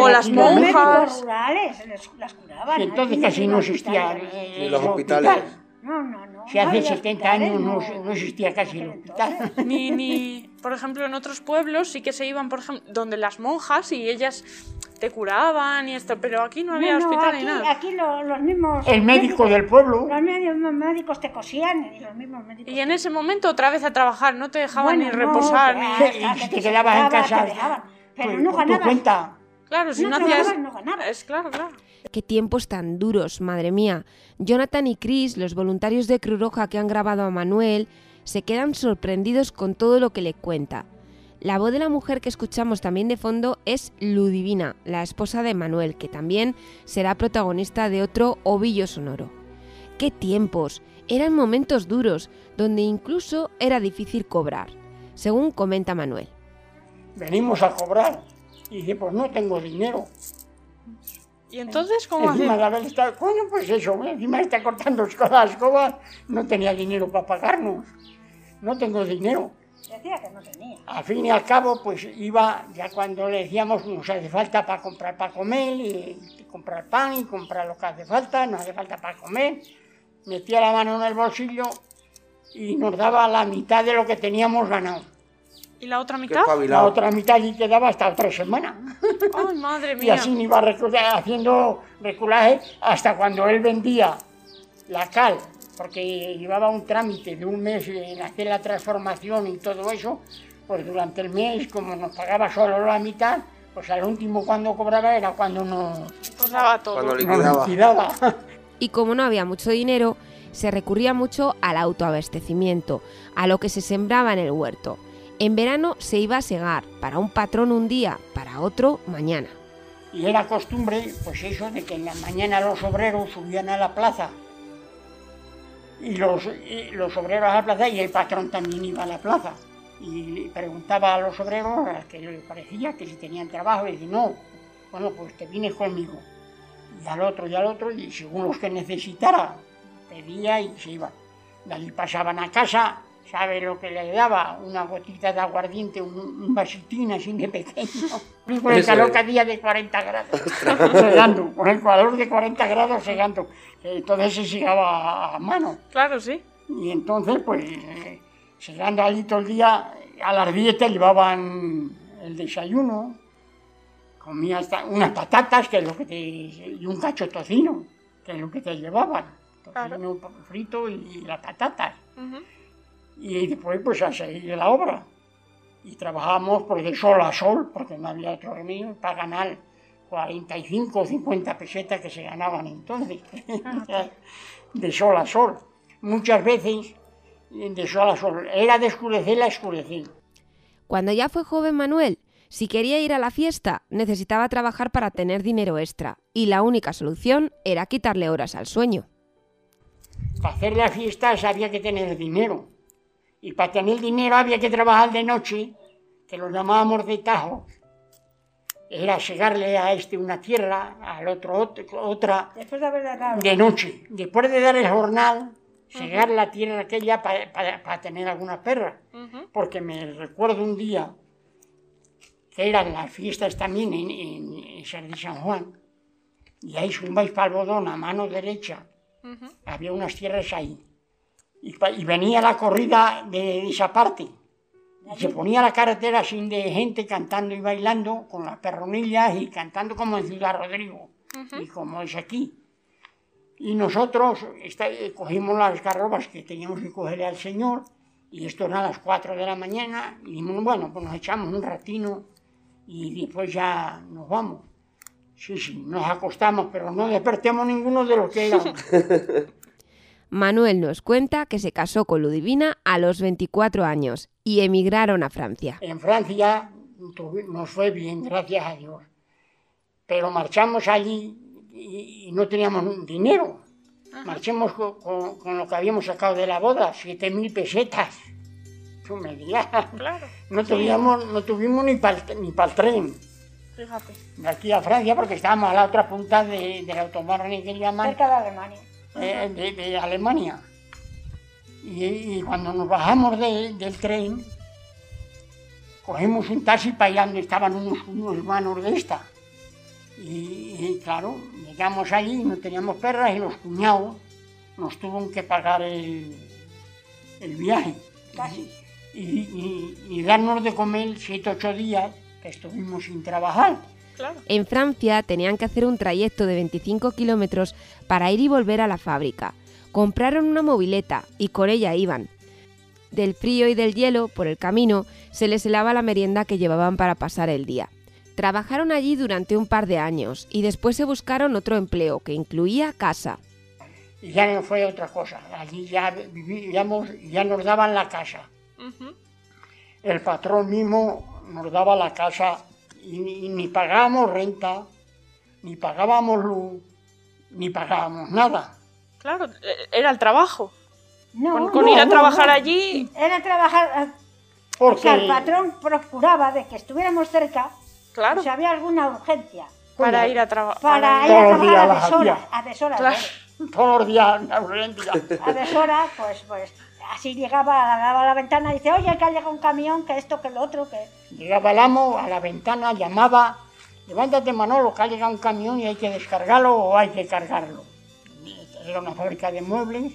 O las monjas. rurales les- las curaban. Y entonces casi no iban a existían hospitales. eh, los hospitales. No, no, no. Si hace había 70 años no, no existía casi el hospital. Ni, ni, por ejemplo, en otros pueblos sí que se iban, por ejemplo, donde las monjas y ellas te curaban y esto, pero aquí no había No, no, hospital aquí, ni nada. aquí lo- los mismos... El médico del pueblo. Los médicos, médicos te cosían y los mismos médicos... Y en ese momento otra vez a trabajar, no te dejaban Bueno, ni no, reposar ni... si te te quedabas en casa, te dejaban. Pero pues, no ganabas. cuenta. Claro, si No no, hacías... no ganabas. Es claro, claro. Qué tiempos tan duros, madre mía. Jonathan y Chris, los voluntarios de Cruz Roja que han grabado a Manuel, se quedan sorprendidos con todo lo que le cuenta. La voz de la mujer que escuchamos también de fondo es Ludivina, la esposa de Manuel, que también será protagonista de otro ovillo sonoro. ¡Qué tiempos! Eran momentos duros, donde incluso era difícil cobrar, según comenta Manuel. Venimos a cobrar. Y dice, pues no tengo dinero. ¿Y entonces cómo Encima coño, pues eso, encima está cortando las escobas, no tenía dinero para pagarnos. No tengo dinero. Decía que no tenía. Al fin y al cabo, pues iba, ya cuando le decíamos, nos hace falta para comprar para comer, y, y comprar pan y comprar lo que hace falta, nos hace falta para comer, metía la mano en el bolsillo y nos daba la mitad de lo que teníamos ganado. ¿Y la otra mitad? La otra mitad y quedaba hasta otra semana. Ay, madre Y mía. así iba recu- haciendo reculaje hasta cuando él vendía la cal, porque llevaba un trámite de un mes en hacer la transformación y todo eso, pues durante el mes, como nos pagaba solo la mitad, pues al último cuando cobraba era cuando nos, Pues daba todo. Cuando nos liquidaba. liquidaba. Y como no había mucho dinero, se recurría mucho al autoabastecimiento, a lo que se sembraba en el huerto. En verano se iba a segar, para un patrón un día, para otro mañana. Y era costumbre, pues eso, de que en la mañana los obreros subían a la plaza. Y los, los obreros a la plaza y el patrón también iba a la plaza. Y preguntaba a los obreros, a que le parecía que si tenían trabajo, y decía, no, bueno, pues te vienes conmigo. Y al otro y al otro, y según los que necesitara, pedía y se iban. De allí pasaban a casa, ¿sabe lo que le daba? Una gotita de aguardiente, un, un vasitín así de pequeño. Y con el calor que hacía de 40 grados, segando, con el calor de 40 grados segando. Entonces se segaba a mano. Claro, sí. Y entonces, pues, segando allí todo el día, a las 10 te llevaban el desayuno, comías hasta unas patatas, que es lo que te, y un cacho de tocino, que es lo que te llevaban. Tocino frito y las patatas. Ujú. Y después, pues, a seguir de la obra. Y trabajábamos pues, de sol a sol, porque no había otro remedio, para ganar 45 o 50 pesetas que se ganaban entonces, de sol a sol. Muchas veces, de sol a sol. Era de escurecer a escurecer. Cuando ya fue joven Manuel, si quería ir a la fiesta, necesitaba trabajar para tener dinero extra, y la única solución era quitarle horas al sueño. Para hacer las fiestas había que tener dinero. Y para tener dinero había que trabajar de noche, que lo llamábamos de tajo. Era segarle a este una tierra, al otro ot- otra, de noche. Después de dar el jornal, segar la tierra aquella para tener alguna perra. Porque me recuerdo un día que eran las fiestas también en, en, en San Juan, y ahí subáis para Albodón a mano derecha, había unas tierras ahí. Y, y venía la corrida de, de esa parte. Y se ponía la carretera sin de gente cantando y bailando con las perronillas y cantando como en Ciudad Rodrigo y como es aquí. Y nosotros esta- eh, cogimos las garrobas que teníamos que cogerle al Señor y esto era a las 4 de la mañana y dijimos, bueno, pues nos echamos un ratino y después ya nos vamos. Sí, sí, nos acostamos, pero no despertemos ninguno de los que éramos. Manuel nos cuenta que se casó con Ludivina a los 24 años y emigraron a Francia. En Francia nos fue bien, gracias a Dios. Pero marchamos allí y, y no teníamos dinero. Marchamos co- con, con lo que habíamos sacado de la boda, siete mil pesetas. Tú me dirás. No, Sí. tuvimos, no tuvimos ni para ni el tren Fíjate. de aquí a Francia porque estábamos a la otra punta de, del automóvil que llaman Cerca de Alemania. Eh, de, de Alemania. Y, y cuando nos bajamos de- del tren, cogimos un taxi para allá donde estaban unos, unos hermanos de esta. Y, y, claro, llegamos allí y no teníamos perras y los cuñados nos tuvieron que pagar el, el viaje. Y, y- y darnos de comer siete, ocho días que estuvimos sin trabajar. En Francia tenían que hacer un trayecto de 25 kilómetros para ir y volver a la fábrica. Compraron una mobileta y con ella iban. Del frío y del hielo, por el camino, se les helaba la merienda que llevaban para pasar el día. Trabajaron allí durante un par de años y después se buscaron otro empleo que incluía casa. Y ya no fue otra cosa. Allí ya vivíamos, ya nos daban la casa. El patrón mismo nos daba la casa y, ni- y ni pagábamos renta, ni pagábamos luz, ni pagábamos nada. Claro, eh, era el trabajo. No, con con no, ir a trabajar no. allí. Era trabajar. eh, Porque- O sea, el patrón procuraba de que estuviéramos cerca. Claro. Si había alguna urgencia. Para ir a trabajar. Para ir a trabajar a deshoras. A deshoras. ¿eh? Todos los días, una urgencia. A deshoras, pues, pues así llegaba, daba a la ventana y dice, oye, que ha llegado un camión, que esto, que lo otro, que... Llegaba el amo a la ventana, llamaba, levántate Manolo, que ha llegado un camión y hay que descargarlo o hay que cargarlo. Era una fábrica de muebles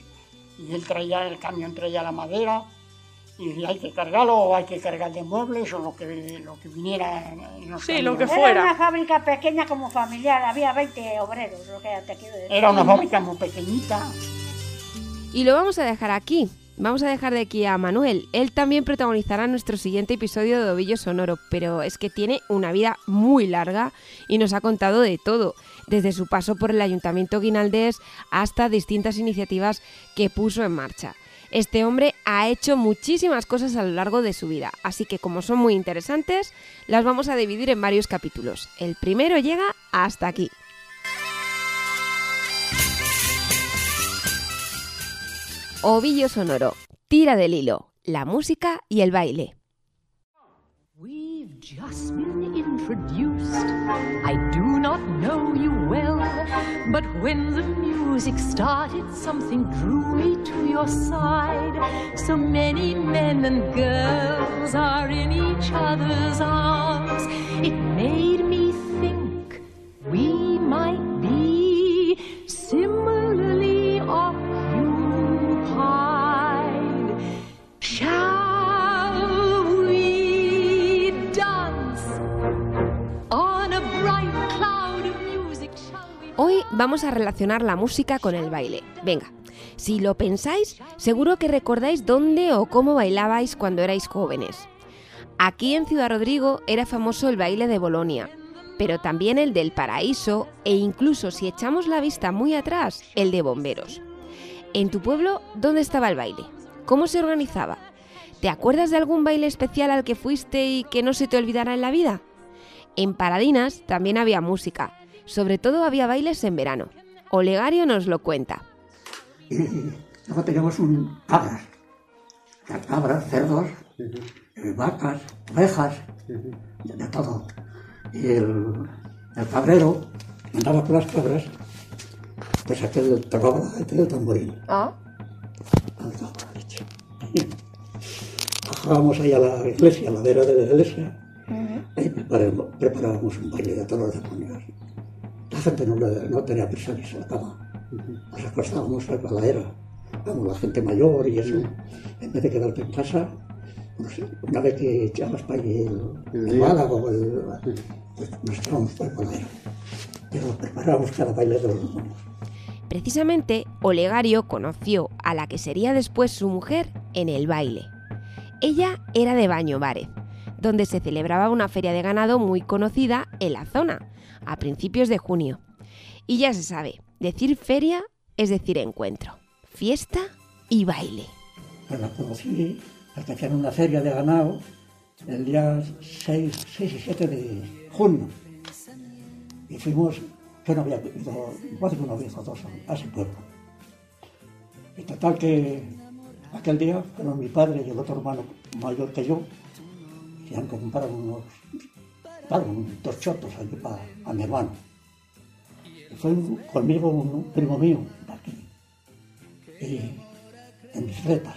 y él traía, el camión traía la madera y hay que cargarlo o hay que cargar de muebles o lo que, lo que viniera en los camiones. Era una fábrica pequeña como familiar, había 20 obreros, lo que te quiero decir. Era una fábrica muy pequeñita. Y lo vamos a dejar aquí. Vamos a dejar de aquí a Manuel. Él también protagonizará nuestro siguiente episodio de Ovillo Sonoro, pero es que tiene una vida muy larga y nos ha contado de todo, desde su paso por el Ayuntamiento guinaldés hasta distintas iniciativas que puso en marcha. Este hombre ha hecho muchísimas cosas a lo largo de su vida, así que como son muy interesantes, las vamos a dividir en varios capítulos. El primero llega hasta aquí. Ovillo Sonoro, tira del hilo, la música y el baile. We've just been introduced. I do not know you well, but when the music started, something drew me to your side. So many men and girls are in each other's arms. It made me think we might be similarly Hoy vamos a relacionar la música con el baile. Venga, si lo pensáis, seguro que recordáis dónde o cómo bailabais cuando erais jóvenes. Aquí en Ciudad Rodrigo era famoso el baile de Bolonia, pero también el del Paraíso e incluso si echamos la vista muy atrás, el de Bomberos. En tu pueblo, ¿dónde estaba el baile? ¿Cómo se organizaba? ¿Te acuerdas de algún baile especial al que fuiste y que no se te olvidara en la vida? En Paradinas también había música, sobre todo había bailes en verano. Olegario nos lo cuenta. Y luego teníamos un cabras. Las cabras, cerdos, eh, vacas, ovejas, de, de todo. Y el, el cabrero andaba con las cabras, pues aquel tocaba la gente del tamborín. Ah. Bajábamos ahí a la iglesia, a la vera de la iglesia, y preparamos, preparábamos un baile de todos los demonios. La gente no, no tenía prisa ni se la cama. Nos acostábamos a la era vamos, la gente mayor y eso, en vez de quedarte en casa, pues, una vez que echabas para allí el, el málaga o el, pues nos echábamos por el cordero. Pero preparábamos cada baile de los demonios. Precisamente, Olegario conoció a la que sería después su mujer en el baile. Ella era de Baño Várez, donde se celebraba una feria de ganado muy conocida en la zona, a principios de junio. Y ya se sabe, decir feria es decir encuentro, fiesta y baile. Pues la conocí porque hacían una feria de ganado el día 6, 6 y 7 de junio. Y fuimos, yo no había ido, más de una vez o dos a ese pueblo. Y total que aquel día fueron mi padre y el otro hermano mayor que yo, y han comprado unos, un- dos chotos allí para mi hermano. Fue conmigo un, primo mío, de aquí, y en bicicletas.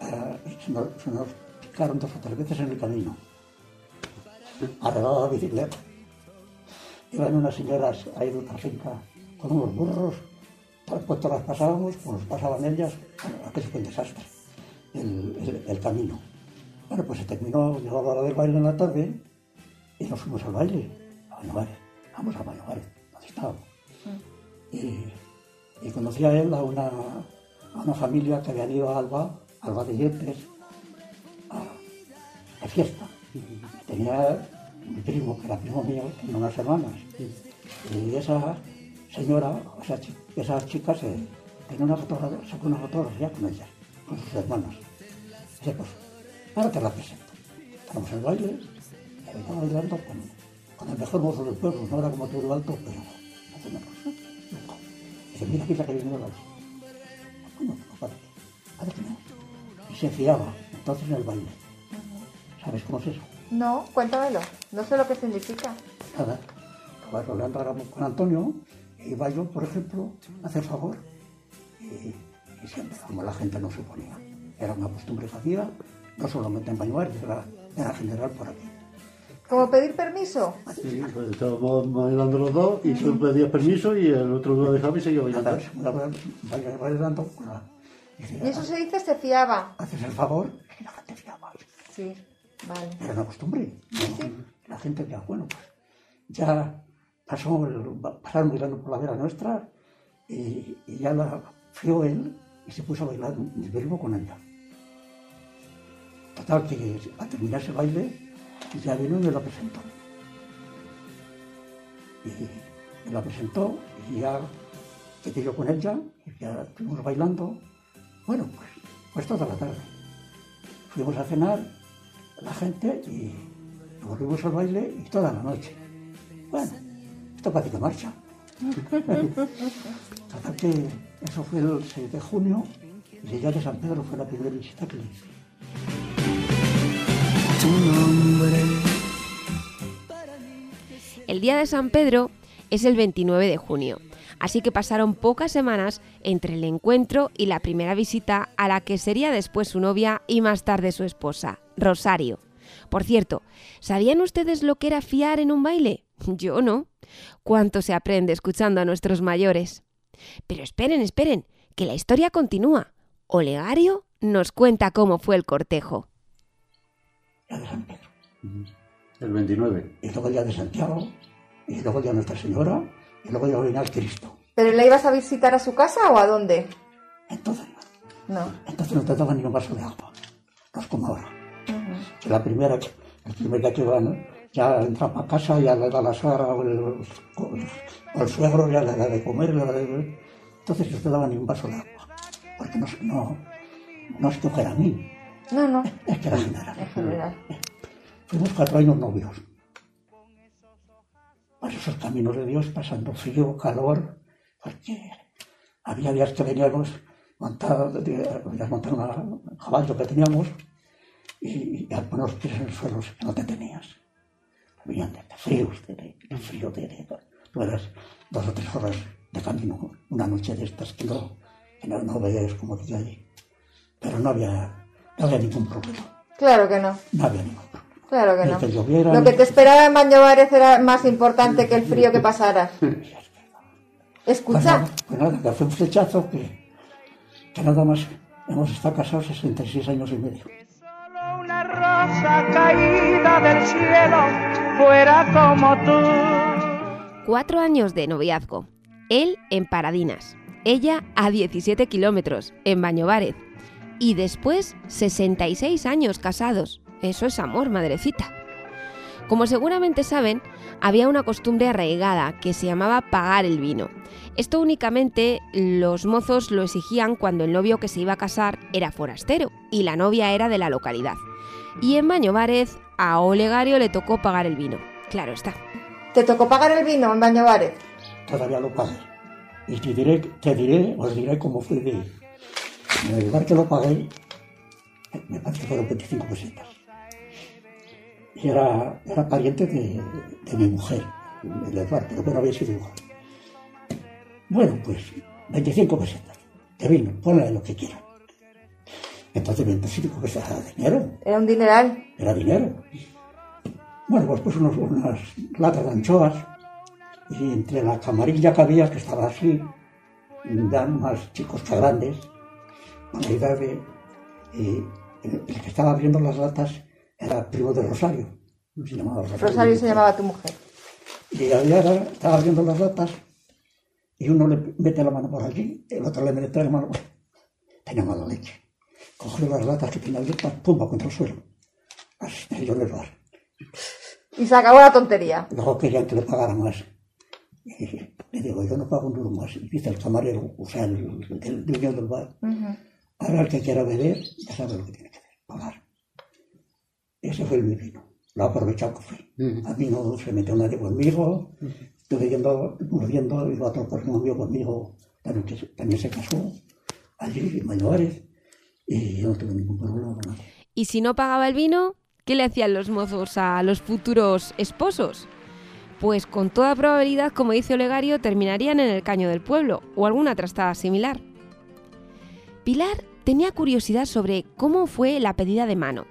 Ah, se, nos, se nos picaron dos o tres veces en el camino. Arreglaba la bicicleta. Iban unas señoras ahí de otra finca con unos burros. Tal cuanto las pasábamos, pues nos pasaban ellas. Aquello fue un desastre, el- el camino. Bueno, pues se terminó, llegó la hora del baile en la tarde y nos fuimos al baile, a Bañovares. Vamos a Bañovares, donde estábamos. Y, y conocí a él a una, a una familia que habían ido a Alba, Alba de Yepes, a, a fiesta. Tenía mi primo, que era primo mío, tenía unas hermanas. Y esa señora, o sea, esa chica se tenía una fotografía, sacó una fotografía con ella, con sus hermanas. Dice, pues, ahora te la presento. Estábamos en el baile, estaba bailando con, con el mejor mozo del pueblo, no era como todo alto, pero más o menos. Dice, mira, aquí la que viene no, que no. Y se fiaba, entonces en el baile. ¿Sabes cómo es eso? No, cuéntamelo. No sé lo que significa. Nada. Estaba hablando ahora con Antonio y iba yo, por ejemplo, a hacer favor. Y, y siempre, como la gente no suponía. Era una costumbre que hacía, no solamente en Bañuar, era, era general por aquí. ¿Como pedir permiso? Sí, pues estábamos bailando los dos y tú pedías permiso y el otro lo dejaba y seguía bailando. Bailando, la- Y eso se dice se fiaba. haces el favor y la gente fiaba. Sí, vale. Era una costumbre. ¿no? La gente ya, bueno, pues ya pasó el- pasaron bailando por la vera nuestra y, y ya la fió él y se puso a bailar mi primo con ella. Total, que al terminar ese baile ya vino y me la presentó. Y me la presentó y ya quedé yo con ella y ya estuvimos bailando. Bueno, pues, pues toda la tarde. Fuimos a cenar la gente y volvimos al baile y toda la noche. Bueno, esto parece que marcha. Total que eso fue el 6 de junio y día de San Pedro fue la primera visita que le hice. El día de San Pedro es el 29 de junio, así que pasaron pocas semanas entre el encuentro y la primera visita a la que sería después su novia y más tarde su esposa, Rosario. Por cierto, ¿sabían ustedes lo que era fiar en un baile? Yo no. ¿Cuánto se aprende escuchando a nuestros mayores? Pero esperen, esperen, que la historia continúa. Olegario nos cuenta cómo fue el cortejo. El 29. Y luego el día de Santiago, y luego de Nuestra Señora, y luego ya venía el Cristo. ¿Pero le ibas a visitar a su casa o a dónde? Entonces no. Entonces no te daban ni un vaso de agua. No es como ahora. Que la primera, el primer día que van, ya entra para casa, ya le da la suegra o el, o el suegro, ya le da de comer. le da de- Entonces no te daban ni un vaso de agua. Porque no, no, no es que fuera a mí, No, no. es que era general. En general. Fuimos cuatro años novios. Por esos caminos de Dios, pasando frío, calor, porque había días que veníamos montados, una- un caballo que teníamos y, y algunos pies en el suelo que no te tenías. Venían de, fríos, de, de- frío, de, de, tú eras dos o tres horas de camino, una noche de estas que no, que no, no ves como dice allí. Pero no había, no había ningún problema, Claro que no. no había ningún problema. Claro que no. que lloviera, Lo que te esperaba en Bañovares era más importante que el frío que pasara. Escucha. nada, pues nada, que fue un flechazo que, que nada más hemos estado casados 66 años y medio. Una rosa caída del cielo fuera como tú. Cuatro años de noviazgo. Él en Paradinas, ella a 17 kilómetros, en Bañovares. Y después 66 años casados. Eso es amor, madrecita. Como seguramente saben, había una costumbre arraigada que se llamaba pagar el vino. Esto únicamente los mozos lo exigían cuando el novio que se iba a casar era forastero y la novia era de la localidad. Y en Bañovares a Olegario le tocó pagar el vino. Claro está. ¿Te tocó pagar el vino en Bañovares? Todavía lo pagué. Y te diré, te diré, os diré cómo fue de... En el lugar que lo pagué, me parece que fueron 25 pesetas. Y era, era pariente de, de mi mujer, el Eduardo, pero bueno, había sido igual. Bueno, pues 25 pesetas de vino, ponle lo que quiera. Entonces 25 pesetas era dinero, Era un dineral. era dinero. Bueno, pues puse unos, unas latas de anchoas y entre la camarilla que había, que estaba así, eran más chicos que grandes, con la idea de... el el que estaba abriendo las latas era primo de Rosario, se llamaba Rosario. Rosario se llamaba tu mujer. Y había, estaba abriendo las latas y uno le mete la mano por aquí, el otro le mete la mano por Tenía mala leche. Cogió las latas que tenía abiertas, pumba contra el suelo. Así, yo el bar. Y se acabó la tontería. Luego querían que le pagara más. Y le digo, yo no pago un duro más. Y dice el camarero, o sea, el, el dueño del bar, ahora el que quiera beber, ya sabe lo que tiene que hacer, pagar. Ese fue mi vino. Lo he aprovechado que fue. A mí no se metió nadie conmigo. Estuve yendo, volviendo, iba otro por novio conmigo, también, también se casó, allí en Mayores, y yo no tuve ningún problema con nadie. Y si no pagaba el vino, ¿qué le hacían los mozos a los futuros esposos? Pues con toda probabilidad, como dice Olegario, terminarían en el caño del pueblo o alguna trastada similar. Pilar tenía curiosidad sobre cómo fue la pedida de mano,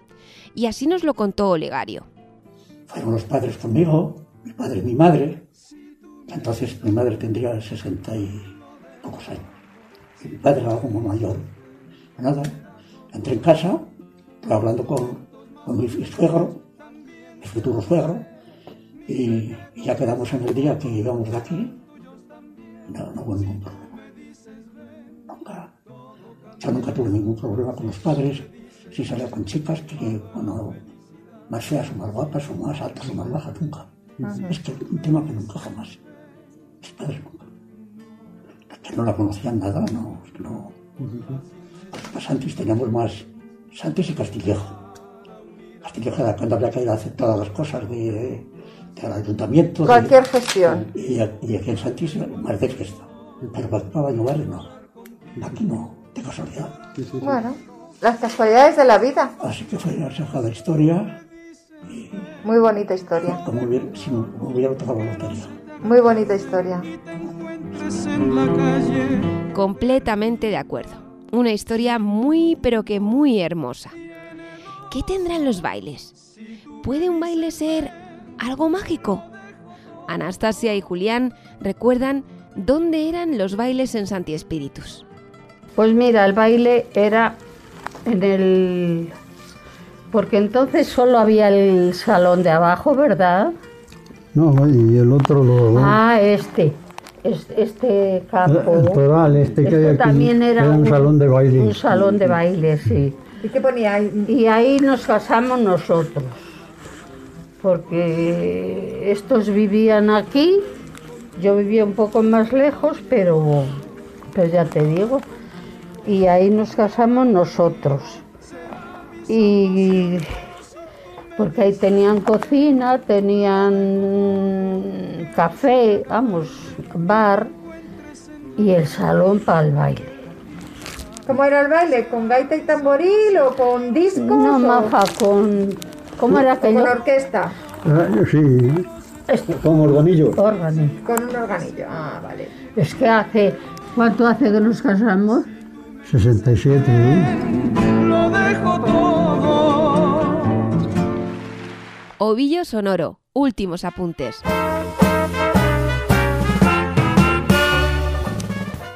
y así nos lo contó Olegario. Fueron los padres conmigo, mi padre y mi madre. Entonces mi madre tendría sesenta y pocos años. Y mi padre era como mayor. Nada, entré en casa, estaba hablando con, con mi suegro, mi futuro suegro, y, y ya quedamos en el día que íbamos de aquí. No, no hubo ningún problema. Nunca. Yo nunca tuve ningún problema con los padres. Si salía con chicas que, bueno, más feas o más guapas o más altas o más bajas, nunca. Es que un tema que nunca jamás. Mis padres nunca. Que no la conocían nada, no. no. Los Santis teníamos más. Santis y Castillejo. Castillejo era cuando había que ir a hacer todas las cosas de, del ayuntamiento. de- Cualquier gestión. y, y aquí en Santis más de fiesta. Pero para Bañovares no. Aquí no, de casualidad. Bueno, las casualidades de la vida. Así que fue esa la historia, Muy bonita historia. como hubiera, si me hubiera tocado la lotería. Muy bonita historia. Completamente de acuerdo. Una historia muy pero que muy hermosa. ¿Qué tendrán los bailes? ¿Puede un baile ser algo mágico? Anastasia y Julián recuerdan dónde eran los bailes en Santi Espíritus. Pues mira, el baile era en el... Porque entonces solo había el salón de abajo, ¿verdad? No, y el otro lo... Ah, este. es- Este campo. el toral, este que hay Esto aquí, también era, era un salón de baile. Un salón de baile, sí. ¿Y qué ponía ahí? Y ahí nos casamos nosotros. Porque estos vivían aquí, yo vivía un poco más lejos, pero, pero ya te digo. Y ahí nos casamos nosotros. Y porque ahí tenían cocina, tenían café, vamos, bar y el salón para el baile. ¿Cómo era el baile? ¿Con gaita y tamboril o con discos? No, o- maja, con... ¿Cómo era aquello? Con orquesta. Eh, Sí, con organillo. Órgano. Con un organillo. Ah, vale. Es que hace... ¿Cuánto hace que nos casamos? 67, ¿eh? Lo dejo todo. Ovillo sonoro. Últimos apuntes.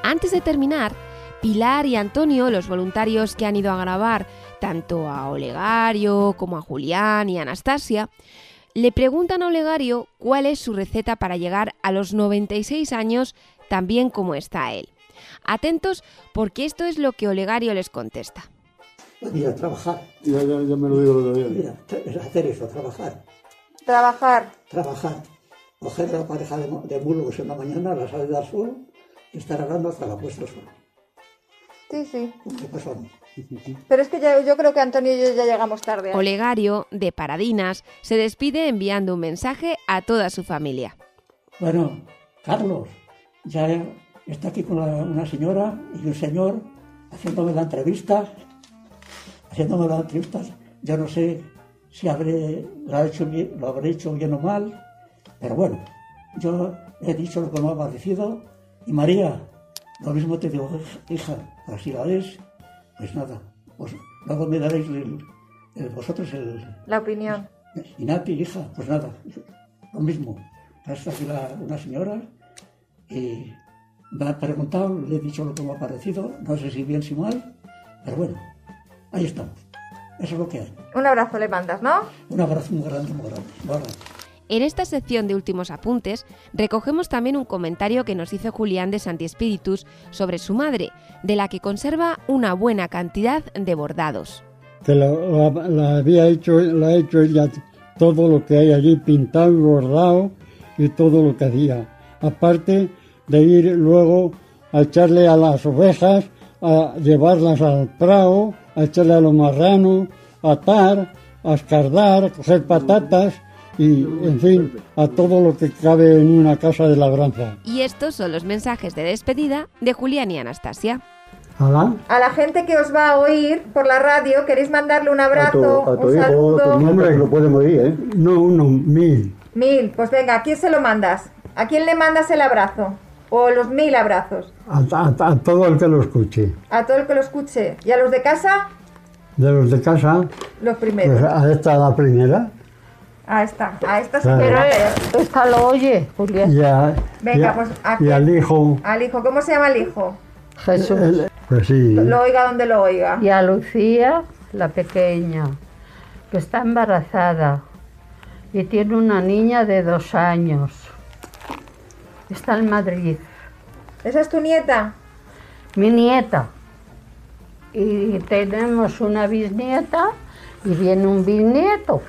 Antes de terminar, Pilar y Antonio, los voluntarios que han ido a grabar tanto a Olegario como a Julián y a Anastasia, le preguntan a Olegario cuál es su receta para llegar a los 96 años tan bien como está él. Atentos porque esto es lo que Olegario les contesta. Mira, trabajar. Ya, ya, ya me lo digo todavía. Mira, es hacer eso, trabajar. Trabajar. Trabajar. Coger la pareja de, de mulos en la mañana, la salida al sol y estar hablando hasta la puesta del sol. Sí, sí. ¿Qué pasó? Pero es que ya- yo creo que Antonio y yo ya llegamos tarde. ¿eh? Olegario, de Paradinas, se despide enviando un mensaje a toda su familia. Bueno, Carlos, ya está aquí con la- una señora y un señor haciéndome la entrevista, haciéndome las entrevistas. Yo no sé si habré, lo, ha hecho bien- lo habré hecho bien o mal, pero bueno, yo he dicho lo que me ha parecido y María, lo mismo te digo, hija, si la ves, pues nada, pues luego me daréis el- el- vosotros el, La opinión. y Nati, hija, pues nada, lo mismo. Está aquí la- una señora y me ha preguntado, le he dicho lo que me ha parecido, no sé si bien si mal, pero bueno, ahí estamos. Eso es lo que hay. Un abrazo le mandas, ¿no? Un abrazo muy grande, muy grande. muy grande. En esta sección de últimos apuntes recogemos también un comentario que nos hizo Julián de Santi Espíritus sobre su madre, de la que conserva una buena cantidad de bordados. que la, la- la había hecho, la ha hecho ella todo lo que hay allí pintado y bordado y todo lo que hacía. Aparte de ir luego a echarle a las ovejas, a llevarlas al prado, a echarle a los marranos, a atar, a escardar, a coger patatas y, en fin, a todo lo que cabe en una casa de labranza. Y estos son los mensajes de despedida de Julián y Anastasia. ¿Alá? A la gente que os va a oír por la radio, queréis mandarle un abrazo, un saludo. nombre lo puede morir, ¿eh? No, uno, mil. Mil, pues venga, ¿a quién se lo mandas? ¿A quién le mandas el abrazo? O los mil abrazos. A, a- a todo el que lo escuche. A todo el que lo escuche. ¿Y a los de casa? De los de casa, Los primeros. pues a esta la primera. A esta, a esta Claro. señora. Esta lo oye, Julián. Y, a- Venga, y a- pues ¿a y al hijo. Al hijo, ¿cómo se llama el hijo? Jesús. el- pues sí. Lo oiga donde lo oiga. Y a Lucía, la pequeña, que está embarazada y tiene una niña de dos años. Está en Madrid. ¿Esa es tu nieta? Mi nieta. Y tenemos una bisnieta y viene un bisnieto.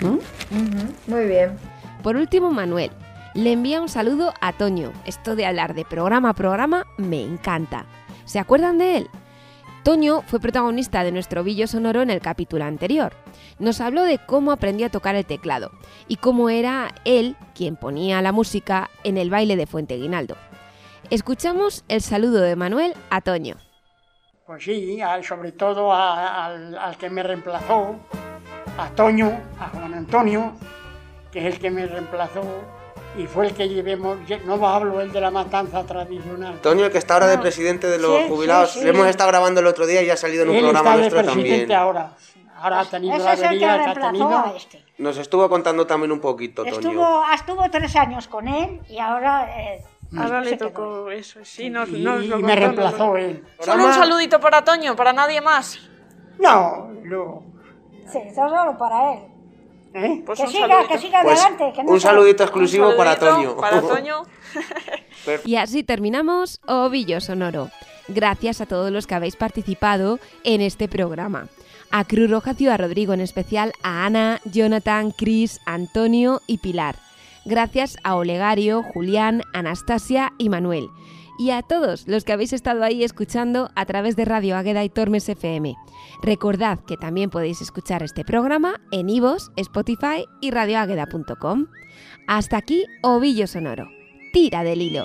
¿Mm? Muy bien. Por último, Manuel le envía un saludo a Toño. Esto de hablar de programa a programa me encanta. ¿Se acuerdan de él? Toño fue protagonista de nuestro Villo Sonoro en el capítulo anterior. Nos habló de cómo aprendió a tocar el teclado y cómo era él quien ponía la música en el baile de Fuente Guinaldo. Escuchamos el saludo de Manuel a Toño. Pues sí, sobre todo al, al que me reemplazó, a Toño, a Juan Antonio, que es el que me reemplazó y fue el que llevemos, no hablo el de la matanza tradicional. Antonio, el que está ahora de presidente de los Sí, jubilados, sí, sí. le hemos estado grabando el otro día y ha salido en un Él programa está de nuestro presidente también. ahora. Ahora ha tenido Ese la es el que avería que ha tenido. a este. Nos estuvo contando también un poquito, Toño. Estuvo, estuvo tres años con él y ahora... eh, Ahora le quedó. tocó eso, sí, nos, Y- nos lo y me reemplazó él. Solo un saludito para Toño, para nadie más. No, no. Sí, eso solo para él. ¿Eh? Pues que, un siga, saludito. que siga Pues, adelante. Que no un saludito exclusivo Un para Toño. Para Toño. Y así terminamos Ovillo Sonoro. Gracias a todos los que habéis participado en este programa. A Cruz Roja Ciudad Rodrigo, en especial a Ana, Jonathan, Chris, Antonio y Pilar. Gracias a Olegario, Julián, Anastasia y Manuel. Y a todos los que habéis estado ahí escuchando a través de Radio Águeda y Tormes FM. Recordad que también podéis escuchar este programa en Ivos, Spotify y radioágueda.com. Hasta aquí Ovillo Sonoro. Tira del hilo.